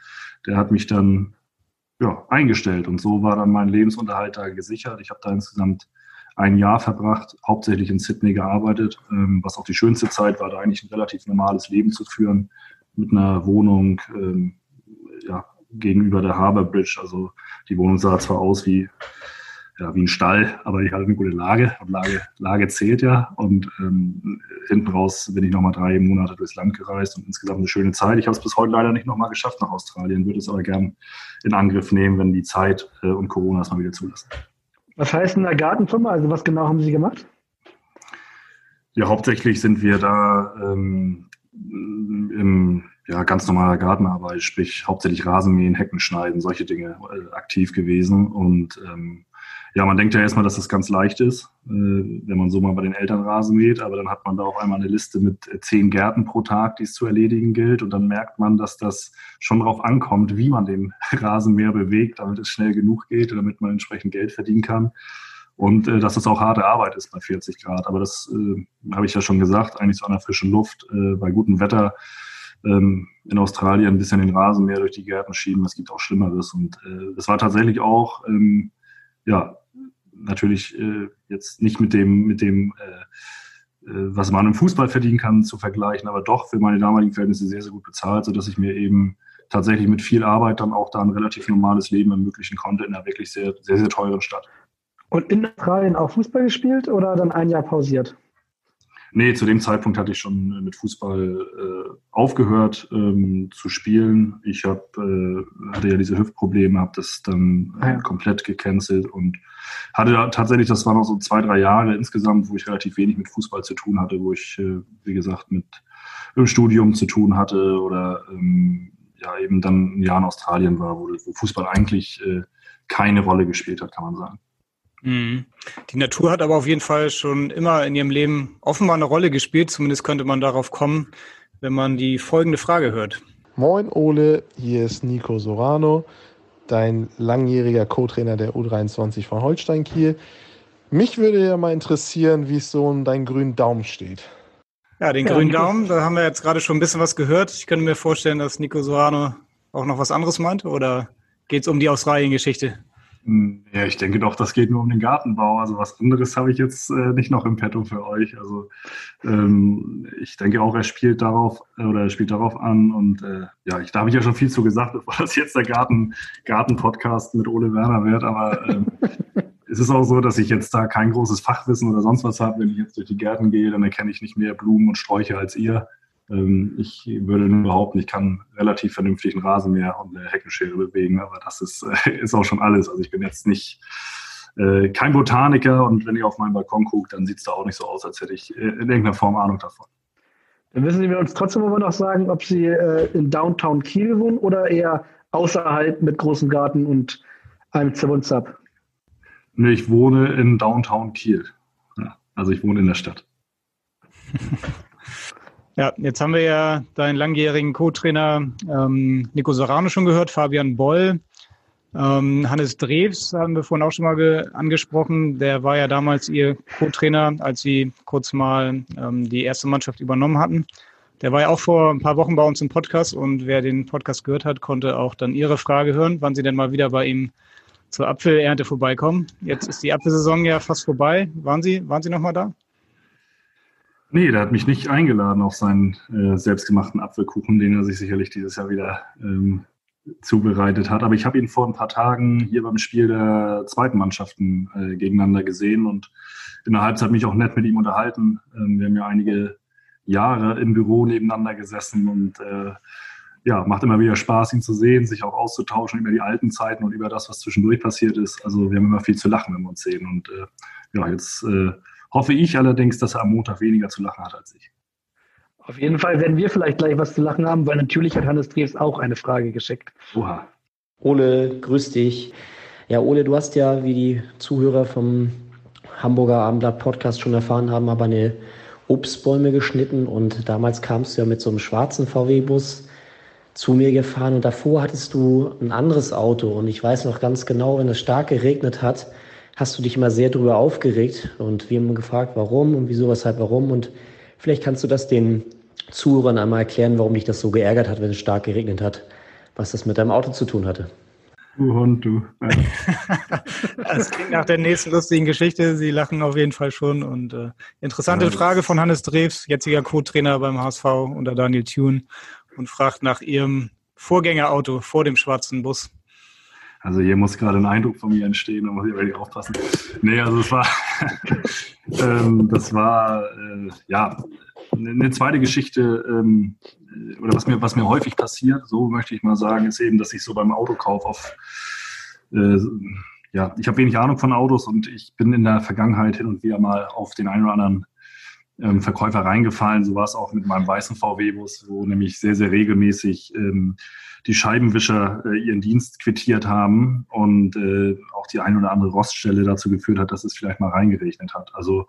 der hat mich dann ja, eingestellt. Und so war dann mein Lebensunterhalt da gesichert. Ich habe da insgesamt ein Jahr verbracht, hauptsächlich in Sydney gearbeitet, ähm, was auch die schönste Zeit war, da eigentlich ein relativ normales Leben zu führen, mit einer Wohnung ähm, ja, gegenüber der Harbour Bridge. Also die Wohnung sah zwar aus wie ja, wie ein Stall, aber ich hatte eine gute Lage und Lage, Lage zählt ja. Und ähm, hinten raus bin ich nochmal drei Monate durchs Land gereist und insgesamt eine schöne Zeit. Ich habe es bis heute leider nicht nochmal geschafft nach Australien, würde es aber gern in Angriff nehmen, wenn die Zeit äh, und Corona es mal wieder zulassen. Was heißt in der Gartenfirma? Also was genau haben Sie gemacht? Ja, hauptsächlich sind wir da ähm, im ja, ganz normaler Gartenarbeit, sprich hauptsächlich Rasenmähen, Hecken schneiden, solche Dinge äh, aktiv gewesen. Und ähm, ja, man denkt ja erstmal, dass das ganz leicht ist, äh, wenn man so mal bei den Eltern Rasen mäht, aber dann hat man da auf einmal eine Liste mit äh, zehn Gärten pro Tag, die es zu erledigen gilt. Und dann merkt man, dass das schon darauf ankommt, wie man den [LAUGHS] Rasenmäher bewegt, damit es schnell genug geht, damit man entsprechend Geld verdienen kann. Und äh, dass das auch harte Arbeit ist bei 40 Grad. Aber das äh, habe ich ja schon gesagt, eigentlich so an der frischen Luft, äh, bei gutem Wetter ähm, in Australien ein bisschen den Rasenmäher durch die Gärten schieben. Es gibt auch Schlimmeres. Und äh, war tatsächlich auch, ähm, ja, natürlich äh, jetzt nicht mit dem, mit dem äh, äh, was man im Fußball verdienen kann, zu vergleichen, aber doch für meine damaligen Verhältnisse sehr, sehr gut bezahlt, sodass ich mir eben tatsächlich mit viel Arbeit dann auch da ein relativ normales Leben ermöglichen konnte in einer wirklich sehr, sehr, sehr teuren Stadt. Und in Australien auch Fußball gespielt oder dann ein Jahr pausiert? Nee, zu dem Zeitpunkt hatte ich schon mit Fußball äh, aufgehört ähm, zu spielen. Ich hab, äh, hatte ja diese Hüftprobleme, habe das dann äh, ja. komplett gecancelt und hatte da tatsächlich, das waren noch so zwei, drei Jahre insgesamt, wo ich relativ wenig mit Fußball zu tun hatte, wo ich, äh, wie gesagt, mit im Studium zu tun hatte oder ähm, ja eben dann ein Jahr in Australien war, wo, wo Fußball eigentlich äh, keine Rolle gespielt hat, kann man sagen. Mhm. Die Natur hat aber auf jeden Fall schon immer in ihrem Leben offenbar eine Rolle gespielt. Zumindest könnte man darauf kommen, wenn man die folgende Frage hört. Moin Ole, hier ist Nico Sorano, dein langjähriger Co-Trainer der U23 von Holstein Kiel. Mich würde ja mal interessieren, wie es so um deinen grünen Daumen steht. Ja, den ja, grünen Daumen, da haben wir jetzt gerade schon ein bisschen was gehört. Ich könnte mir vorstellen, dass Nico Sorano auch noch was anderes meint oder geht es um die Australien-Geschichte? Ja, ich denke doch, das geht nur um den Gartenbau. Also was anderes habe ich jetzt äh, nicht noch im Petto für euch. Also ähm, ich denke auch, er spielt darauf oder er spielt darauf an. Und äh, ja, ich, da habe ich ja schon viel zu gesagt, [LAUGHS] bevor das jetzt der Garten, Garten-Podcast mit Ole Werner wird. Aber ähm, [LAUGHS] es ist auch so, dass ich jetzt da kein großes Fachwissen oder sonst was habe. Wenn ich jetzt durch die Gärten gehe, dann erkenne ich nicht mehr Blumen und Sträucher als ihr. Ähm, ich würde nur behaupten, ich kann relativ vernünftig einen Rasenmäher und eine Heckenschere bewegen, aber das ist, [LAUGHS] ist auch schon alles. Also ich bin jetzt nicht äh, kein Botaniker und wenn ich auf meinen Balkon gucke, dann sieht es da auch nicht so aus, als hätte ich äh, in irgendeiner Form Ahnung davon. Dann müssen Sie mir uns trotzdem aber noch sagen, ob Sie äh, in Downtown Kiel wohnen oder eher außerhalb mit großem Garten und einem Zip Nee, ich wohne in Downtown Kiel. Ja, also ich wohne in der Stadt. [LAUGHS] Ja, jetzt haben wir ja deinen langjährigen Co-Trainer ähm, Nico Sorano schon gehört, Fabian Boll. Ähm, Hannes Drews haben wir vorhin auch schon mal angesprochen. Der war ja damals Ihr Co-Trainer, als Sie kurz mal ähm, die erste Mannschaft übernommen hatten. Der war ja auch vor ein paar Wochen bei uns im Podcast und wer den Podcast gehört hat, konnte auch dann Ihre Frage hören, wann Sie denn mal wieder bei ihm zur Apfelernte vorbeikommen. Jetzt ist die Apfelsaison ja fast vorbei. Waren Sie, waren Sie noch mal da? Nee, der hat mich nicht eingeladen auf seinen äh, selbstgemachten Apfelkuchen, den er sich sicherlich dieses Jahr wieder ähm, zubereitet hat. Aber ich habe ihn vor ein paar Tagen hier beim Spiel der zweiten Mannschaften äh, gegeneinander gesehen und in der Halbzeit mich auch nett mit ihm unterhalten. Ähm, wir haben ja einige Jahre im Büro nebeneinander gesessen und äh, ja, macht immer wieder Spaß, ihn zu sehen, sich auch auszutauschen über die alten Zeiten und über das, was zwischendurch passiert ist. Also wir haben immer viel zu lachen, wenn wir uns sehen. Und äh, ja, jetzt äh, Hoffe ich allerdings, dass er am Montag weniger zu lachen hat als ich. Auf jeden Fall werden wir vielleicht gleich was zu lachen haben, weil natürlich hat Hannes Dreves auch eine Frage geschickt. Oha. Ole, grüß dich. Ja, Ole, du hast ja, wie die Zuhörer vom Hamburger Abendblatt Podcast schon erfahren haben, aber eine Obstbäume geschnitten und damals kamst du ja mit so einem schwarzen VW-Bus zu mir gefahren und davor hattest du ein anderes Auto und ich weiß noch ganz genau, wenn es stark geregnet hat, hast du dich immer sehr darüber aufgeregt und wir haben gefragt, warum und wieso, weshalb, warum. Und vielleicht kannst du das den Zuhörern einmal erklären, warum dich das so geärgert hat, wenn es stark geregnet hat, was das mit deinem Auto zu tun hatte. Du Hund, du. [LAUGHS] das klingt nach der nächsten lustigen Geschichte. Sie lachen auf jeden Fall schon. Und äh, interessante ja, Frage von Hannes Drews, jetziger Co-Trainer beim HSV unter Daniel Thune und fragt nach ihrem Vorgängerauto vor dem schwarzen Bus. Also hier muss gerade ein Eindruck von mir entstehen, da muss ich wirklich aufpassen. Nee, also es war, [LAUGHS] ähm, das war, äh, ja, eine zweite Geschichte, ähm, oder was mir, was mir häufig passiert, so möchte ich mal sagen, ist eben, dass ich so beim Autokauf auf, äh, ja, ich habe wenig Ahnung von Autos und ich bin in der Vergangenheit hin und wieder mal auf den einen oder anderen ähm, Verkäufer reingefallen. So war es auch mit meinem weißen VW-Bus, wo nämlich sehr, sehr regelmäßig ähm, die Scheibenwischer äh, ihren Dienst quittiert haben und äh, auch die ein oder andere Roststelle dazu geführt hat, dass es vielleicht mal reingerechnet hat. Also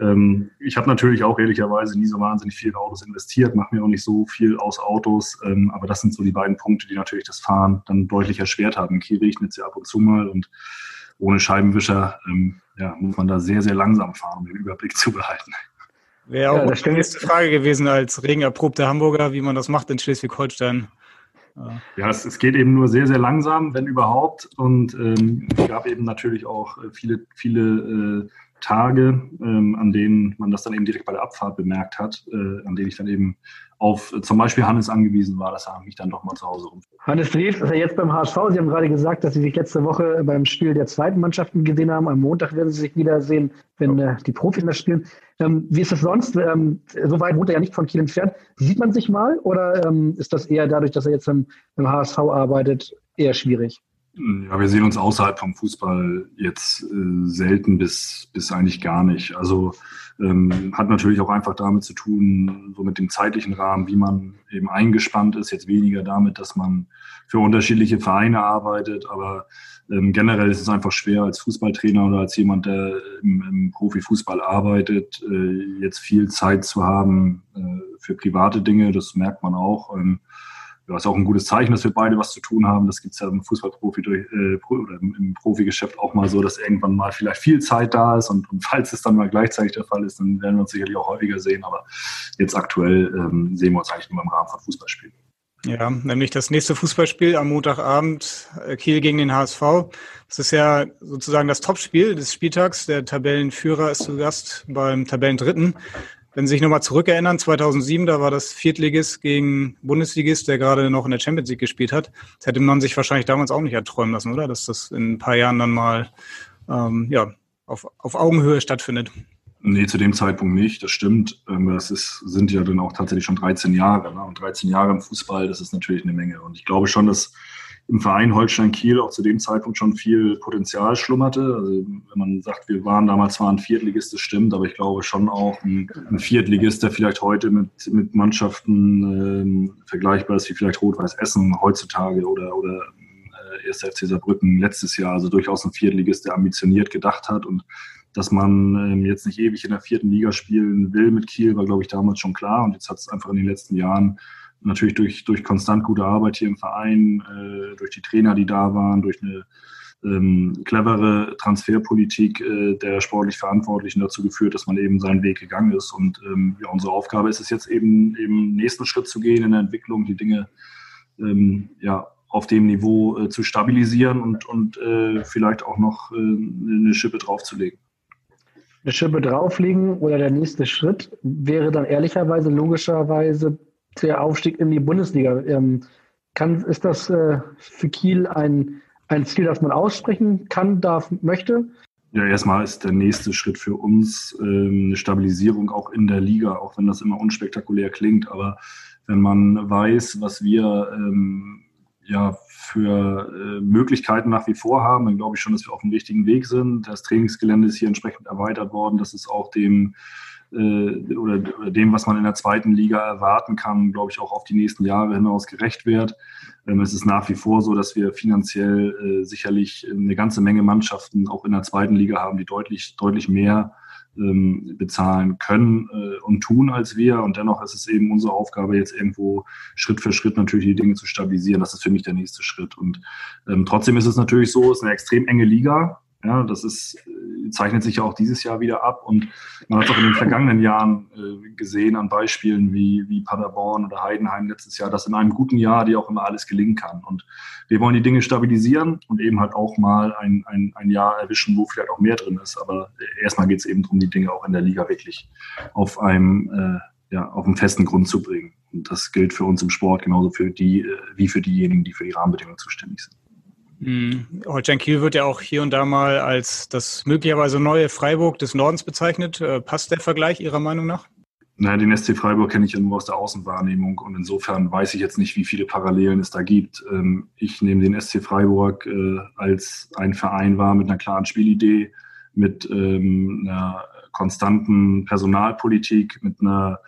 ähm, ich habe natürlich auch ehrlicherweise nie so wahnsinnig viel in Autos investiert, mache mir auch nicht so viel aus Autos, ähm, aber das sind so die beiden Punkte, die natürlich das Fahren dann deutlich erschwert haben. Kiel regnet es ja ab und zu mal und ohne Scheibenwischer ähm, ja, muss man da sehr, sehr langsam fahren, um den Überblick zu behalten. Wäre auch ja, die nächste Frage gewesen als regenerprobter Hamburger, wie man das macht in Schleswig-Holstein. Ja, es, es, geht eben nur sehr, sehr langsam, wenn überhaupt. Und ähm, es gab eben natürlich auch äh, viele, viele äh, Tage, ähm, an denen man das dann eben direkt bei der Abfahrt bemerkt hat, äh, an denen ich dann eben auf zum Beispiel Hannes angewiesen war, dass er mich dann doch mal zu Hause rum. Hannes Dreves ist ja jetzt beim HSV. Sie haben gerade gesagt, dass Sie sich letzte Woche beim Spiel der zweiten Mannschaften gesehen haben. Am Montag werden Sie sich wiedersehen, wenn äh, die Profis das spielen. Ähm, wie ist es sonst? Ähm, so weit wohnt er ja nicht von Kiel entfernt. Sieht man sich mal oder ähm, ist das eher dadurch, dass er jetzt beim, beim HSV arbeitet, eher schwierig? Ja, wir sehen uns außerhalb vom Fußball jetzt äh, selten bis, bis eigentlich gar nicht. Also ähm, hat natürlich auch einfach damit zu tun, so mit dem zeitlichen Rahmen, wie man eben eingespannt ist. Jetzt weniger damit, dass man für unterschiedliche Vereine arbeitet, aber ähm, generell ist es einfach schwer als Fußballtrainer oder als jemand, der im, im Profifußball arbeitet, äh, jetzt viel Zeit zu haben äh, für private Dinge. Das merkt man auch. Ähm, ja, ist auch ein gutes Zeichen, dass wir beide was zu tun haben. Das gibt es ja im Fußballprofi durch, äh, oder im, Profigeschäft auch mal so, dass irgendwann mal vielleicht viel Zeit da ist und, und, falls es dann mal gleichzeitig der Fall ist, dann werden wir uns sicherlich auch häufiger sehen. Aber jetzt aktuell ähm, sehen wir uns eigentlich nur im Rahmen von Fußballspielen. Ja, nämlich das nächste Fußballspiel am Montagabend äh, Kiel gegen den HSV. Das ist ja sozusagen das Topspiel des Spieltags. Der Tabellenführer ist zu Gast beim Tabellendritten. Wenn Sie sich nochmal zurückerinnern, 2007, da war das Viertligist gegen Bundesligist, der gerade noch in der Champions League gespielt hat. Das hätte man sich wahrscheinlich damals auch nicht erträumen lassen, oder? Dass das in ein paar Jahren dann mal ähm, ja, auf, auf Augenhöhe stattfindet. Nee, zu dem Zeitpunkt nicht, das stimmt. Ähm, das ist, sind ja dann auch tatsächlich schon 13 Jahre. Ne? Und 13 Jahre im Fußball, das ist natürlich eine Menge. Und ich glaube schon, dass im Verein Holstein Kiel auch zu dem Zeitpunkt schon viel Potenzial schlummerte. Also wenn man sagt, wir waren damals zwar ein Viertligist, das stimmt, aber ich glaube schon auch ein, ein Viertligist, der vielleicht heute mit, mit Mannschaften ähm, vergleichbar ist wie vielleicht Rot-Weiß Essen heutzutage oder, oder äh, 1. FC Saarbrücken letztes Jahr. Also durchaus ein Viertligist, der ambitioniert gedacht hat und dass man ähm, jetzt nicht ewig in der vierten Liga spielen will mit Kiel, war, glaube ich, damals schon klar. Und jetzt hat es einfach in den letzten Jahren natürlich durch, durch konstant gute Arbeit hier im Verein, äh, durch die Trainer, die da waren, durch eine ähm, clevere Transferpolitik äh, der sportlich Verantwortlichen dazu geführt, dass man eben seinen Weg gegangen ist. Und ähm, ja, unsere Aufgabe ist es jetzt eben, eben nächsten Schritt zu gehen in der Entwicklung, die Dinge ähm, ja, auf dem Niveau äh, zu stabilisieren und, und äh, vielleicht auch noch äh, eine Schippe draufzulegen. Eine Schippe drauflegen oder der nächste Schritt wäre dann ehrlicherweise logischerweise der Aufstieg in die Bundesliga. Ähm, kann, ist das äh, für Kiel ein, ein Ziel, das man aussprechen kann, darf, möchte? Ja, erstmal ist der nächste Schritt für uns ähm, eine Stabilisierung auch in der Liga, auch wenn das immer unspektakulär klingt. Aber wenn man weiß, was wir ähm, ja für äh, Möglichkeiten nach wie vor haben, dann glaube ich schon, dass wir auf dem richtigen Weg sind. Das Trainingsgelände ist hier entsprechend erweitert worden. Das ist auch dem oder, oder, dem, was man in der zweiten Liga erwarten kann, glaube ich, auch auf die nächsten Jahre hinaus gerecht wird. Ähm, es ist nach wie vor so, dass wir finanziell äh, sicherlich eine ganze Menge Mannschaften auch in der zweiten Liga haben, die deutlich, deutlich mehr ähm, bezahlen können äh, und tun als wir. Und dennoch ist es eben unsere Aufgabe, jetzt irgendwo Schritt für Schritt natürlich die Dinge zu stabilisieren. Das ist für mich der nächste Schritt. Und ähm, trotzdem ist es natürlich so, es ist eine extrem enge Liga. Ja, das ist, äh, zeichnet sich ja auch dieses Jahr wieder ab und man hat es auch in den vergangenen Jahren äh, gesehen an Beispielen wie, wie Paderborn oder Heidenheim letztes Jahr, dass in einem guten Jahr dir auch immer alles gelingen kann. Und wir wollen die Dinge stabilisieren und eben halt auch mal ein, ein, ein Jahr erwischen, wo vielleicht auch mehr drin ist. Aber erstmal geht es eben darum, die Dinge auch in der Liga wirklich auf einem, äh, ja, auf einen festen Grund zu bringen. Und das gilt für uns im Sport genauso für die, äh, wie für diejenigen, die für die Rahmenbedingungen zuständig sind. Mhm. Holstein Kiel wird ja auch hier und da mal als das möglicherweise neue Freiburg des Nordens bezeichnet. Äh, passt der Vergleich Ihrer Meinung nach? Naja, den SC Freiburg kenne ich ja nur aus der Außenwahrnehmung und insofern weiß ich jetzt nicht, wie viele Parallelen es da gibt. Ähm, ich nehme den SC Freiburg äh, als ein Verein wahr mit einer klaren Spielidee, mit ähm, einer konstanten Personalpolitik, mit einer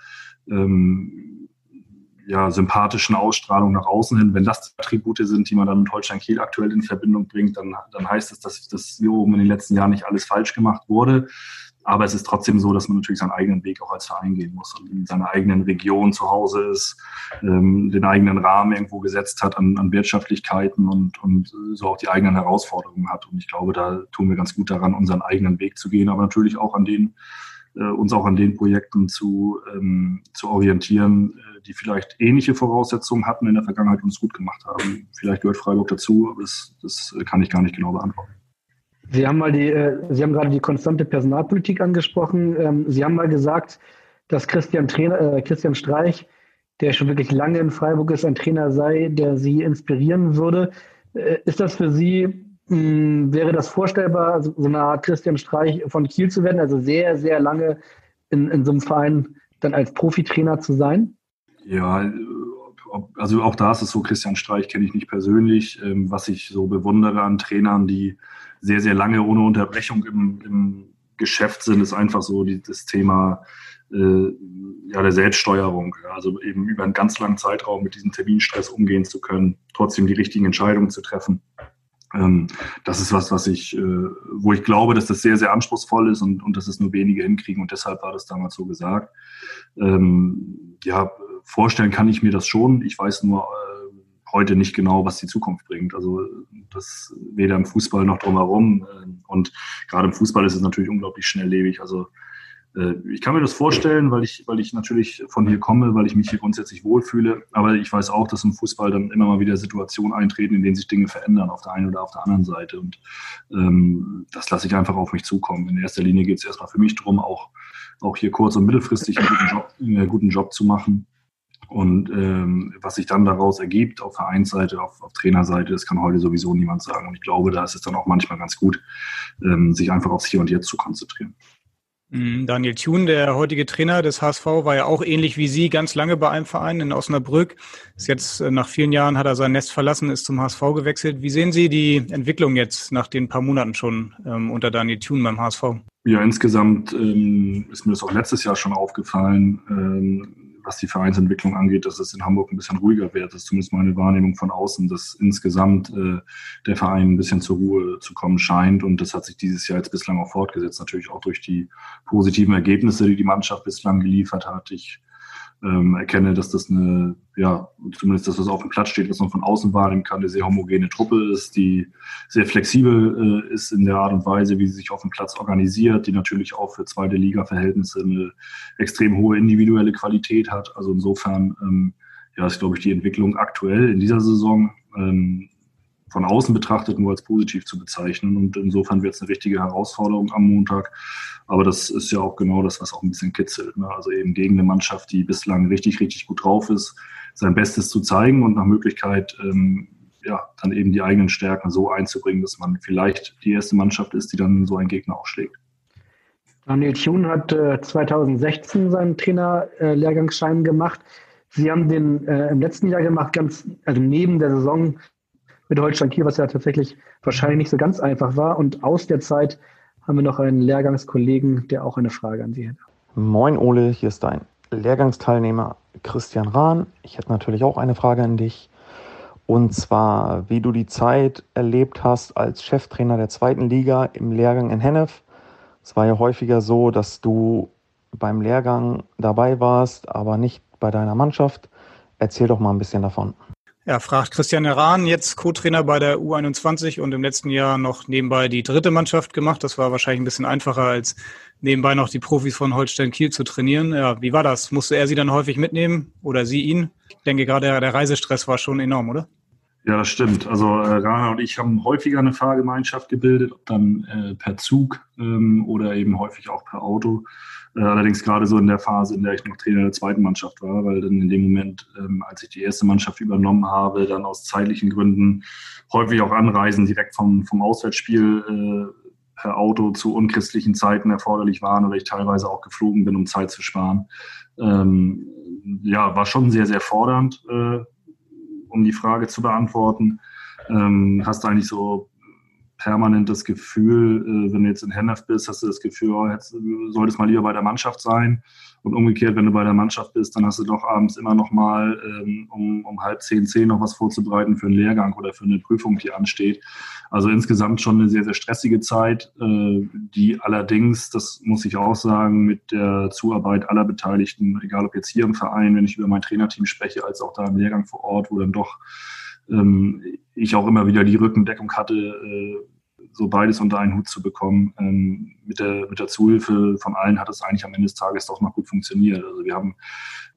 ähm, ja, sympathischen Ausstrahlung nach außen hin. Wenn das Attribute sind, die man dann mit Holstein Kiel aktuell in Verbindung bringt, dann, dann heißt es, dass das hier oben in den letzten Jahren nicht alles falsch gemacht wurde. Aber es ist trotzdem so, dass man natürlich seinen eigenen Weg auch als Verein gehen muss und in seiner eigenen Region zu Hause ist, ähm, den eigenen Rahmen irgendwo gesetzt hat an, an Wirtschaftlichkeiten und, und so auch die eigenen Herausforderungen hat. Und ich glaube, da tun wir ganz gut daran, unseren eigenen Weg zu gehen, aber natürlich auch an den uns auch an den Projekten zu, ähm, zu orientieren, äh, die vielleicht ähnliche Voraussetzungen hatten in der Vergangenheit und es gut gemacht haben. Vielleicht gehört Freiburg dazu, aber das, das kann ich gar nicht genau beantworten. Sie haben mal die, äh, Sie haben gerade die konstante Personalpolitik angesprochen. Ähm, Sie haben mal gesagt, dass Christian, Trainer, äh, Christian Streich der schon wirklich lange in Freiburg ist, ein Trainer sei, der Sie inspirieren würde. Äh, ist das für Sie, mh, wäre das vorstellbar, so eine Art Christian Streich von Kiel zu werden, also sehr, sehr lange in, in so einem Verein dann als Profitrainer zu sein? Ja, also auch da ist es so, Christian Streich kenne ich nicht persönlich. Ähm, was ich so bewundere an Trainern, die sehr, sehr lange ohne Unterbrechung im, im Geschäft sind, ist einfach so das Thema äh, ja, der Selbststeuerung. Also eben über einen ganz langen Zeitraum mit diesem Terminstress umgehen zu können, trotzdem die richtigen Entscheidungen zu treffen. Ähm, das ist was, was ich, äh, wo ich glaube, dass das sehr, sehr anspruchsvoll ist und, und dass es nur wenige hinkriegen und deshalb war das damals so gesagt. Ähm, ja, vorstellen kann ich mir das schon. Ich weiß nur äh, heute nicht genau, was die Zukunft bringt. Also das weder im Fußball noch drumherum. Äh, und gerade im Fußball ist es natürlich unglaublich schnelllebig. Also ich kann mir das vorstellen, weil ich, weil ich natürlich von hier komme, weil ich mich hier grundsätzlich wohlfühle. Aber ich weiß auch, dass im Fußball dann immer mal wieder Situationen eintreten, in denen sich Dinge verändern auf der einen oder auf der anderen Seite. Und ähm, das lasse ich einfach auf mich zukommen. In erster Linie geht es erstmal für mich darum, auch, auch hier kurz- und mittelfristig einen guten Job, einen guten Job zu machen. Und ähm, was sich dann daraus ergibt, auf Vereinsseite, auf, auf Trainerseite, das kann heute sowieso niemand sagen. Und ich glaube, da ist es dann auch manchmal ganz gut, ähm, sich einfach aufs Hier und Jetzt zu konzentrieren. Mhm, Daniel Thun, der heutige Trainer des HSV, war ja auch ähnlich wie Sie ganz lange bei einem Verein in Osnabrück. Ist jetzt äh, nach vielen Jahren hat er sein Nest verlassen, ist zum HSV gewechselt. Wie sehen Sie die Entwicklung jetzt nach den paar Monaten schon ähm, unter Daniel Thun beim HSV? Ja, insgesamt ähm, ist mir das auch letztes Jahr schon aufgefallen. Ähm, was die Vereinsentwicklung angeht, dass es in Hamburg ein bisschen ruhiger wird. Das ist zumindest meine Wahrnehmung von außen, dass insgesamt äh, der Verein ein bisschen zur Ruhe zu kommen scheint. Und das hat sich dieses Jahr jetzt bislang auch fortgesetzt. Natürlich auch durch die positiven Ergebnisse, die die Mannschaft bislang geliefert hat. Ich ähm, erkenne, dass das eine, ja, zumindest das, was auf dem Platz steht, was man von außen wahrnehmen kann, eine sehr homogene Truppe ist, die sehr flexibel äh, ist in der Art und Weise, wie sie sich auf dem Platz organisiert, die natürlich auch für zweite Liga-Verhältnisse eine extrem hohe individuelle Qualität hat. Also insofern, ähm, ja, ist, glaube ich, die Entwicklung aktuell in dieser Saison ähm, von außen betrachtet nur als positiv zu bezeichnen. Und insofern wird es eine richtige Herausforderung am Montag. Aber das ist ja auch genau das, was auch ein bisschen kitzelt. Ne? Also eben gegen eine Mannschaft, die bislang richtig, richtig gut drauf ist, sein Bestes zu zeigen und nach Möglichkeit ähm, ja, dann eben die eigenen Stärken so einzubringen, dass man vielleicht die erste Mannschaft ist, die dann so einen Gegner auch schlägt. Daniel Thun hat äh, 2016 seinen Trainerlehrgangsschein äh, gemacht. Sie haben den äh, im letzten Jahr gemacht, ganz, also neben der Saison mit Holstein Kiel, was ja tatsächlich wahrscheinlich nicht so ganz einfach war. Und aus der Zeit haben wir noch einen Lehrgangskollegen, der auch eine Frage an Sie hat. Moin Ole, hier ist dein Lehrgangsteilnehmer Christian Rahn. Ich hätte natürlich auch eine Frage an dich. Und zwar, wie du die Zeit erlebt hast als Cheftrainer der zweiten Liga im Lehrgang in Hennef. Es war ja häufiger so, dass du beim Lehrgang dabei warst, aber nicht bei deiner Mannschaft. Erzähl doch mal ein bisschen davon. Ja, fragt Christian Rahn, jetzt Co-Trainer bei der U21 und im letzten Jahr noch nebenbei die dritte Mannschaft gemacht. Das war wahrscheinlich ein bisschen einfacher, als nebenbei noch die Profis von Holstein Kiel zu trainieren. Ja, wie war das? Musste er sie dann häufig mitnehmen oder sie ihn? Ich denke, gerade der, Reisestress war schon enorm, oder? Ja, das stimmt. Also äh, Rana und ich haben häufiger eine Fahrgemeinschaft gebildet, ob dann äh, per Zug ähm, oder eben häufig auch per Auto. Äh, allerdings gerade so in der Phase, in der ich noch Trainer der zweiten Mannschaft war, weil dann in dem Moment, ähm, als ich die erste Mannschaft übernommen habe, dann aus zeitlichen Gründen häufig auch Anreisen direkt vom, vom Auswärtsspiel äh, per Auto zu unchristlichen Zeiten erforderlich waren oder ich teilweise auch geflogen bin, um Zeit zu sparen. Ähm, ja, war schon sehr, sehr fordernd, äh, um die Frage zu beantworten. Ähm, hast du eigentlich so permanent das Gefühl, äh, wenn du jetzt in Hennef bist, hast du das Gefühl, oh, jetzt solltest mal lieber bei der Mannschaft sein. Und umgekehrt, wenn du bei der Mannschaft bist, dann hast du doch abends immer noch mal ähm, um, um halb zehn, zehn noch was vorzubereiten für einen Lehrgang oder für eine Prüfung, die ansteht. Also insgesamt schon eine sehr, sehr stressige Zeit, äh, die allerdings, das muss ich auch sagen, mit der Zuarbeit aller Beteiligten, egal ob jetzt hier im Verein, wenn ich über mein Trainerteam spreche, als auch da im Lehrgang vor Ort, wo dann doch ähm, ich auch immer wieder die Rückendeckung hatte, äh, so beides unter einen Hut zu bekommen. Ähm, mit, der, mit der Zuhilfe von allen hat es eigentlich am Ende des Tages doch mal gut funktioniert. Also wir haben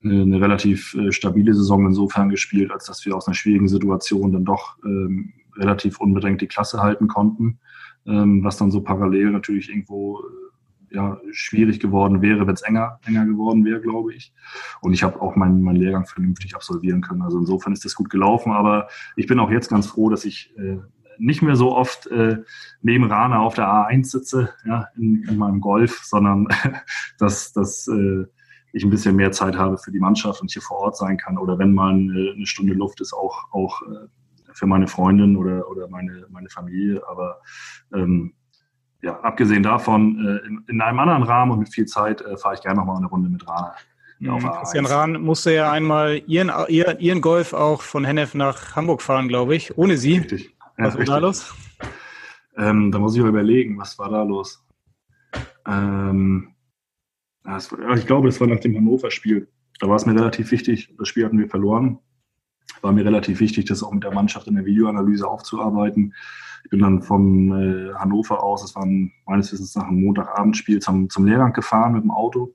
eine, eine relativ äh, stabile Saison insofern gespielt, als dass wir aus einer schwierigen Situation dann doch ähm, relativ unbedingt die Klasse halten konnten, ähm, was dann so parallel natürlich irgendwo ja, schwierig geworden wäre, wenn es enger, enger geworden wäre, glaube ich. Und ich habe auch meinen, meinen Lehrgang vernünftig absolvieren können. Also insofern ist das gut gelaufen. Aber ich bin auch jetzt ganz froh, dass ich äh, nicht mehr so oft äh, neben Rana auf der A1 sitze, ja, in, in meinem Golf, sondern [LAUGHS] dass, dass äh, ich ein bisschen mehr Zeit habe für die Mannschaft und hier vor Ort sein kann. Oder wenn mal eine, eine Stunde Luft ist, auch, auch äh, für meine Freundin oder, oder meine, meine Familie. Aber ähm, ja, abgesehen davon, äh, in, in, einem anderen Rahmen und mit viel Zeit äh, fahre ich gerne nochmal eine Runde mit Rana. Mhm. Christian Rahn musste ja einmal ihren, ihren, ihren Golf auch von Hennef nach Hamburg fahren, glaube ich, ohne sie. Richtig. Ja, was war da los? Ähm, da muss ich mal überlegen, was war da los? Ähm, war, ich glaube, das war nach dem Hannover-Spiel. Da war es mir relativ wichtig, das Spiel hatten wir verloren. War mir relativ wichtig, das auch mit der Mannschaft in der Videoanalyse aufzuarbeiten. Ich bin dann von äh, Hannover aus, es war ein, meines Wissens nach ein Montagabendspiel, zum, zum Lehrgang gefahren mit dem Auto.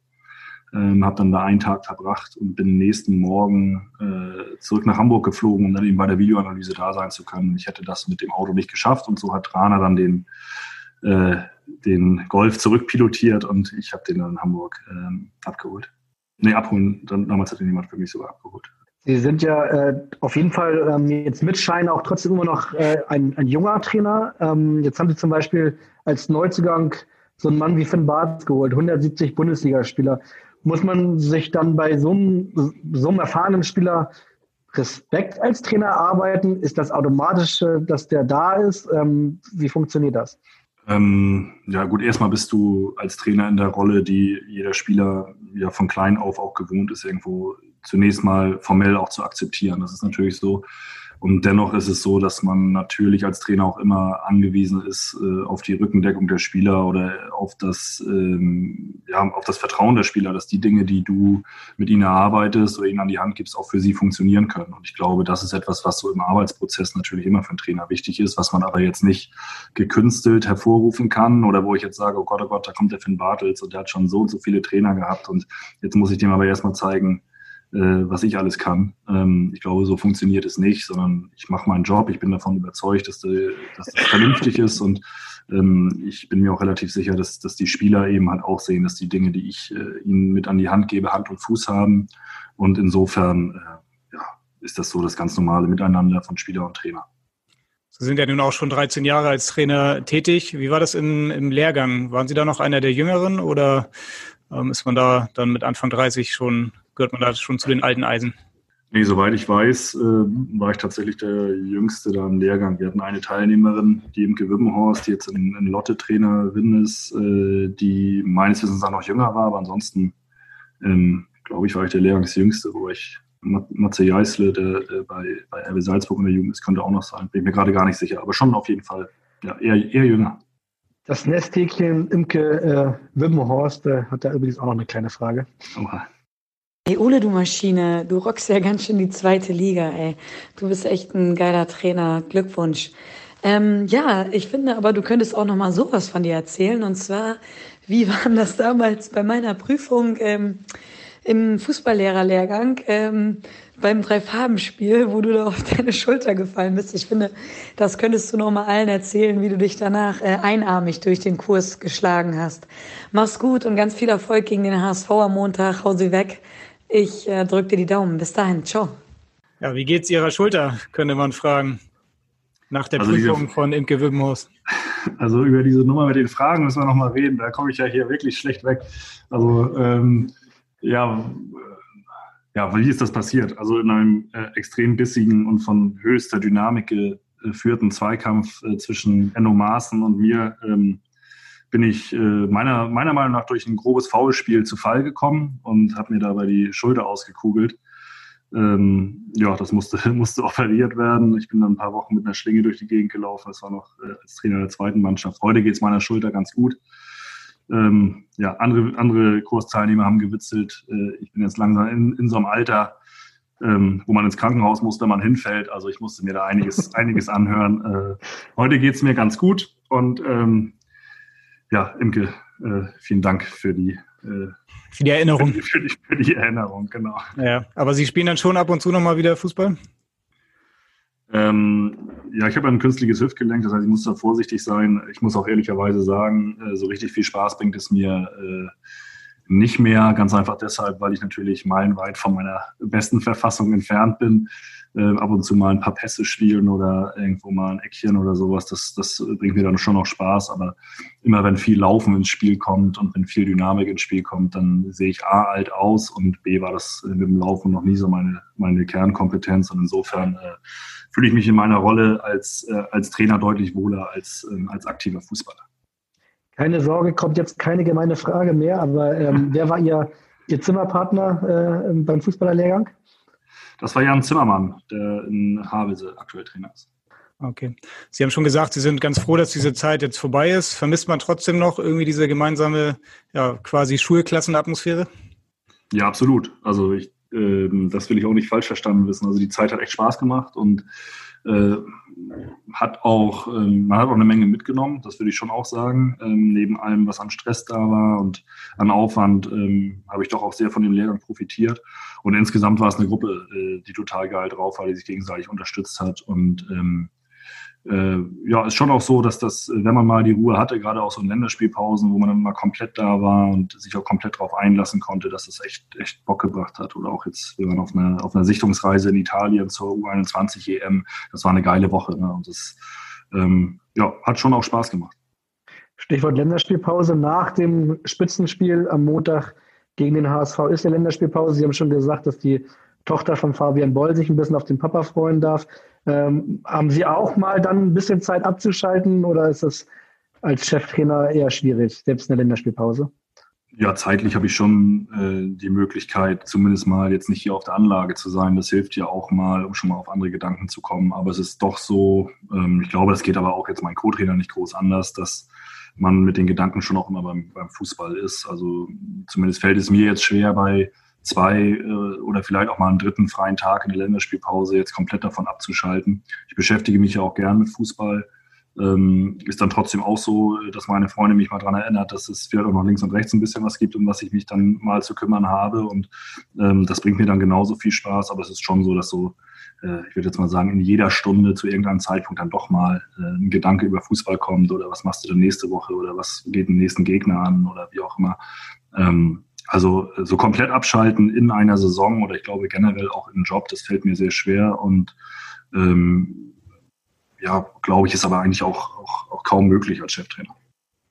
Ähm, habe dann da einen Tag verbracht und bin nächsten Morgen äh, zurück nach Hamburg geflogen, um dann eben bei der Videoanalyse da sein zu können. Ich hätte das mit dem Auto nicht geschafft und so hat Rana dann den, äh, den Golf zurückpilotiert und ich habe den dann in Hamburg ähm, abgeholt. Nee, abholen, dann, damals hat ihn jemand für mich sogar abgeholt. Sie sind ja äh, auf jeden Fall ähm, jetzt mit Schein auch trotzdem immer noch äh, ein, ein, junger Trainer. Ähm, jetzt haben Sie zum Beispiel als Neuzugang so einen Mann wie Finn Bartz geholt, 170 Bundesligaspieler. Muss man sich dann bei so einem, so einem erfahrenen Spieler Respekt als Trainer arbeiten? Ist das automatisch, äh, dass der da ist? Ähm, wie funktioniert das? Ähm, ja gut, erstmal bist du als Trainer in der Rolle, die jeder Spieler ja von klein auf auch gewohnt ist, irgendwo zunächst mal formell auch zu akzeptieren. Das ist natürlich so. Und dennoch ist es so, dass man natürlich als Trainer auch immer angewiesen ist äh, auf die Rückendeckung der Spieler oder auf das, ähm, ja, auf das Vertrauen der Spieler, dass die Dinge, die du mit ihnen erarbeitest oder ihnen an die Hand gibst, auch für sie funktionieren können. Und ich glaube, das ist etwas, was so im Arbeitsprozess natürlich immer für einen Trainer wichtig ist, was man aber jetzt nicht gekünstelt hervorrufen kann oder wo ich jetzt sage, oh Gott, oh Gott, da kommt der Finn Bartels und der hat schon so und so viele Trainer gehabt und jetzt muss ich dem aber erstmal zeigen, was ich alles kann. Ähm, ich glaube, so funktioniert es nicht, sondern ich mache meinen Job. Ich bin davon überzeugt, dass, de, dass das vernünftig ist und ähm, ich bin mir auch relativ sicher, dass, dass die Spieler eben halt auch sehen, dass die Dinge, die ich äh, ihnen mit an die Hand gebe, Hand und Fuß haben. Und insofern äh, ja, ist das so das ganz normale Miteinander von Spieler und Trainer. Sie sind ja nun auch schon 13 Jahre als Trainer tätig. Wie war das in, im Lehrgang? Waren Sie da noch einer der Jüngeren oder ähm, ist man da dann mit Anfang 30 schon gehört man da schon zu den alten Eisen? Nee, soweit ich weiß, äh, war ich tatsächlich der Jüngste da im Lehrgang. Wir hatten eine Teilnehmerin, die Imke Wippenhorst, die jetzt in, in Lotte-Trainerin ist, äh, die meines Wissens auch noch jünger war, aber ansonsten, ähm, glaube ich, war ich der Lehrgangsjüngste, wo ich Matze Jeißle, der, der bei, bei RW Salzburg in der Jugend ist, könnte auch noch sein. Bin mir gerade gar nicht sicher, aber schon auf jeden Fall ja, eher, eher jünger. Das Nesthäkchen Imke äh, Wimmenhorst äh, hat da übrigens auch noch eine kleine Frage. Oha. Ey, Ole, du Maschine, du rockst ja ganz schön die zweite Liga, ey. Du bist echt ein geiler Trainer. Glückwunsch. Ähm, ja, ich finde aber, du könntest auch noch mal sowas von dir erzählen. Und zwar, wie war das damals bei meiner Prüfung ähm, im Fußballlehrerlehrgang ähm, beim Dreifarbenspiel, wo du da auf deine Schulter gefallen bist? Ich finde, das könntest du noch mal allen erzählen, wie du dich danach äh, einarmig durch den Kurs geschlagen hast. Mach's gut und ganz viel Erfolg gegen den HSV am Montag. Hau sie weg. Ich äh, drücke dir die Daumen. Bis dahin. Ciao. Ja, wie geht's Ihrer Schulter, könnte man fragen. Nach der also Prüfung diese, von Imke Wibbenhaus. Also über diese Nummer mit den Fragen müssen wir nochmal reden. Da komme ich ja hier wirklich schlecht weg. Also ähm, ja, ja, wie ist das passiert? Also in einem äh, extrem bissigen und von höchster Dynamik geführten Zweikampf äh, zwischen Enno Maaßen und mir ähm, bin ich äh, meiner, meiner Meinung nach durch ein grobes Foulspiel zu Fall gekommen und habe mir dabei die Schulter ausgekugelt. Ähm, ja, das musste, [LAUGHS] musste operiert werden. Ich bin dann ein paar Wochen mit einer Schlinge durch die Gegend gelaufen. Das war noch äh, als Trainer der zweiten Mannschaft. Heute geht es meiner Schulter ganz gut. Ähm, ja, andere, andere Kursteilnehmer haben gewitzelt. Äh, ich bin jetzt langsam in, in so einem Alter, ähm, wo man ins Krankenhaus muss, wenn man hinfällt. Also ich musste mir da einiges, [LAUGHS] einiges anhören. Äh, heute geht es mir ganz gut und ähm, ja, Imke, äh, vielen Dank für die, äh, für die Erinnerung. Für [LAUGHS] die, für, die, für die, Erinnerung, genau. Ja, aber Sie spielen dann schon ab und zu nochmal wieder Fußball? Ähm, ja, ich habe ein künstliches Hüftgelenk, das heißt, ich muss da vorsichtig sein. Ich muss auch ehrlicherweise sagen, äh, so richtig viel Spaß bringt es mir äh, nicht mehr. Ganz einfach deshalb, weil ich natürlich meilenweit von meiner besten Verfassung entfernt bin. Äh, ab und zu mal ein paar Pässe spielen oder irgendwo mal ein Eckchen oder sowas, das, das bringt mir dann schon noch Spaß. Aber immer wenn viel Laufen ins Spiel kommt und wenn viel Dynamik ins Spiel kommt, dann sehe ich A alt aus und B war das mit dem Laufen noch nie so meine, meine Kernkompetenz. Und insofern äh, fühle ich mich in meiner Rolle als, äh, als Trainer deutlich wohler als, ähm, als aktiver Fußballer. Keine Sorge, kommt jetzt keine gemeine Frage mehr, aber ähm, [LAUGHS] wer war Ihr, Ihr Zimmerpartner äh, beim Fußballerlehrgang? Das war Jan Zimmermann, der in Havelse aktuell Trainer ist. Okay. Sie haben schon gesagt, Sie sind ganz froh, dass diese Zeit jetzt vorbei ist. Vermisst man trotzdem noch irgendwie diese gemeinsame, ja, quasi Schulklassenatmosphäre? Ja, absolut. Also ich, äh, das will ich auch nicht falsch verstanden wissen. Also die Zeit hat echt Spaß gemacht und äh, hat auch, ähm, man hat auch eine Menge mitgenommen, das würde ich schon auch sagen. Ähm, neben allem, was an Stress da war und an Aufwand, ähm, habe ich doch auch sehr von dem Lehrgang profitiert. Und insgesamt war es eine Gruppe, äh, die total geil drauf war, die sich gegenseitig unterstützt hat und ähm, äh, ja, ist schon auch so, dass das, wenn man mal die Ruhe hatte, gerade auch so in Länderspielpausen, wo man dann mal komplett da war und sich auch komplett darauf einlassen konnte, dass das echt, echt Bock gebracht hat. Oder auch jetzt, wir waren auf einer, auf einer Sichtungsreise in Italien zur U21 EM. Das war eine geile Woche. Ne? Und das ähm, ja, hat schon auch Spaß gemacht. Stichwort Länderspielpause. Nach dem Spitzenspiel am Montag gegen den HSV ist der Länderspielpause. Sie haben schon gesagt, dass die Tochter von Fabian Boll sich ein bisschen auf den Papa freuen darf. Ähm, haben Sie auch mal dann ein bisschen Zeit abzuschalten oder ist das als Cheftrainer eher schwierig, selbst in der Länderspielpause? Ja, zeitlich habe ich schon äh, die Möglichkeit, zumindest mal jetzt nicht hier auf der Anlage zu sein. Das hilft ja auch mal, um schon mal auf andere Gedanken zu kommen. Aber es ist doch so, ähm, ich glaube, das geht aber auch jetzt mein Co-Trainer nicht groß anders, dass man mit den Gedanken schon auch immer beim, beim Fußball ist. Also zumindest fällt es mir jetzt schwer bei zwei äh, oder vielleicht auch mal einen dritten freien Tag in der Länderspielpause jetzt komplett davon abzuschalten. Ich beschäftige mich ja auch gern mit Fußball. Ähm, ist dann trotzdem auch so, dass meine Freundin mich mal daran erinnert, dass es vielleicht auch noch links und rechts ein bisschen was gibt, um was ich mich dann mal zu kümmern habe. Und ähm, das bringt mir dann genauso viel Spaß. Aber es ist schon so, dass so, äh, ich würde jetzt mal sagen, in jeder Stunde zu irgendeinem Zeitpunkt dann doch mal äh, ein Gedanke über Fußball kommt oder was machst du denn nächste Woche oder was geht den nächsten Gegner an oder wie auch immer. Ähm, also so komplett abschalten in einer Saison oder ich glaube generell auch im Job, das fällt mir sehr schwer und ähm, ja, glaube ich, ist aber eigentlich auch, auch, auch kaum möglich als Cheftrainer.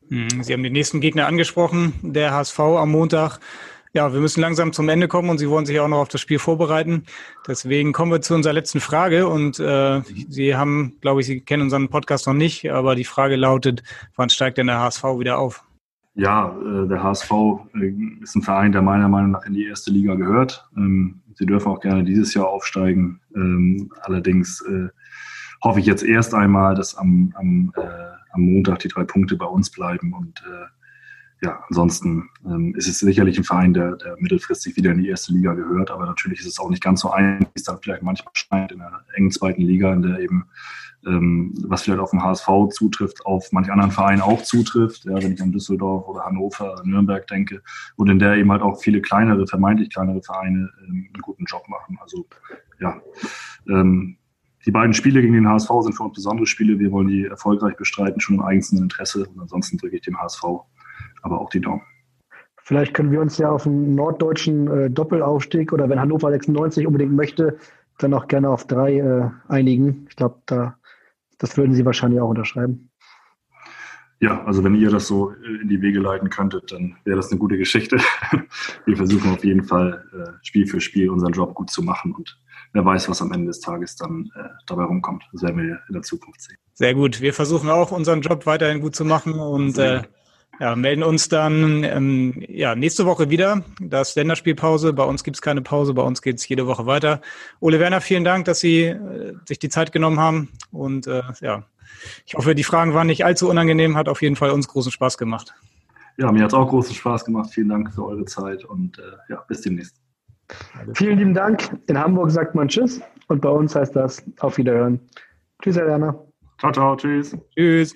Hm, Sie haben den nächsten Gegner angesprochen, der HSV am Montag. Ja, wir müssen langsam zum Ende kommen und Sie wollen sich auch noch auf das Spiel vorbereiten. Deswegen kommen wir zu unserer letzten Frage und äh, Sie haben, glaube ich, Sie kennen unseren Podcast noch nicht, aber die Frage lautet, wann steigt denn der HSV wieder auf? Ja, äh, der HSV äh, ist ein Verein, der meiner Meinung nach in die erste Liga gehört. Ähm, sie dürfen auch gerne dieses Jahr aufsteigen. Ähm, allerdings äh, hoffe ich jetzt erst einmal, dass am, am, am Montag die drei Punkte bei uns bleiben. Und ja, ansonsten ähm, ist es sicherlich ein Verein, der, der mittelfristig wieder in die erste Liga gehört. Aber natürlich ist es auch nicht ganz so einfach, wie es dann vielleicht manchmal scheint in einer engen zweiten Liga, in der eben ähm, was vielleicht auf den HSV zutrifft, auf manch anderen Vereinen auch zutrifft, ja, wenn ich an Düsseldorf oder Hannover, Nürnberg denke, und in der eben halt auch viele kleinere, vermeintlich kleinere Vereine ähm, einen guten Job machen. Also ja, ähm, die beiden Spiele gegen den HSV sind für uns besondere Spiele. Wir wollen die erfolgreich bestreiten, schon im eigenen Interesse. Und ansonsten drücke ich dem HSV aber auch die Daumen. Vielleicht können wir uns ja auf einen norddeutschen äh, Doppelaufstieg oder wenn Hannover 96 unbedingt möchte, dann auch gerne auf drei äh, einigen. Ich glaube, da das würden Sie wahrscheinlich auch unterschreiben. Ja, also wenn ihr das so äh, in die Wege leiten könntet, dann wäre das eine gute Geschichte. [LAUGHS] Wir versuchen auf jeden Fall äh, Spiel für Spiel unseren Job gut zu machen und wer weiß, was am Ende des Tages dann äh, dabei rumkommt. Das werden wir in der Zukunft sehen. Sehr gut. Wir versuchen auch unseren Job weiterhin gut zu machen und äh, ja, melden uns dann ähm, ja, nächste Woche wieder. Das ist Länderspielpause. Bei uns gibt es keine Pause. Bei uns geht es jede Woche weiter. Ole Werner, vielen Dank, dass Sie äh, sich die Zeit genommen haben. Und äh, ja, ich hoffe, die Fragen waren nicht allzu unangenehm. Hat auf jeden Fall uns großen Spaß gemacht. Ja, mir hat es auch großen Spaß gemacht. Vielen Dank für eure Zeit und äh, ja, bis demnächst. Vielen lieben Dank. In Hamburg sagt man Tschüss und bei uns heißt das Auf Wiederhören. Tschüss, Herr Werner. Ciao, ciao, tschüss. Tschüss.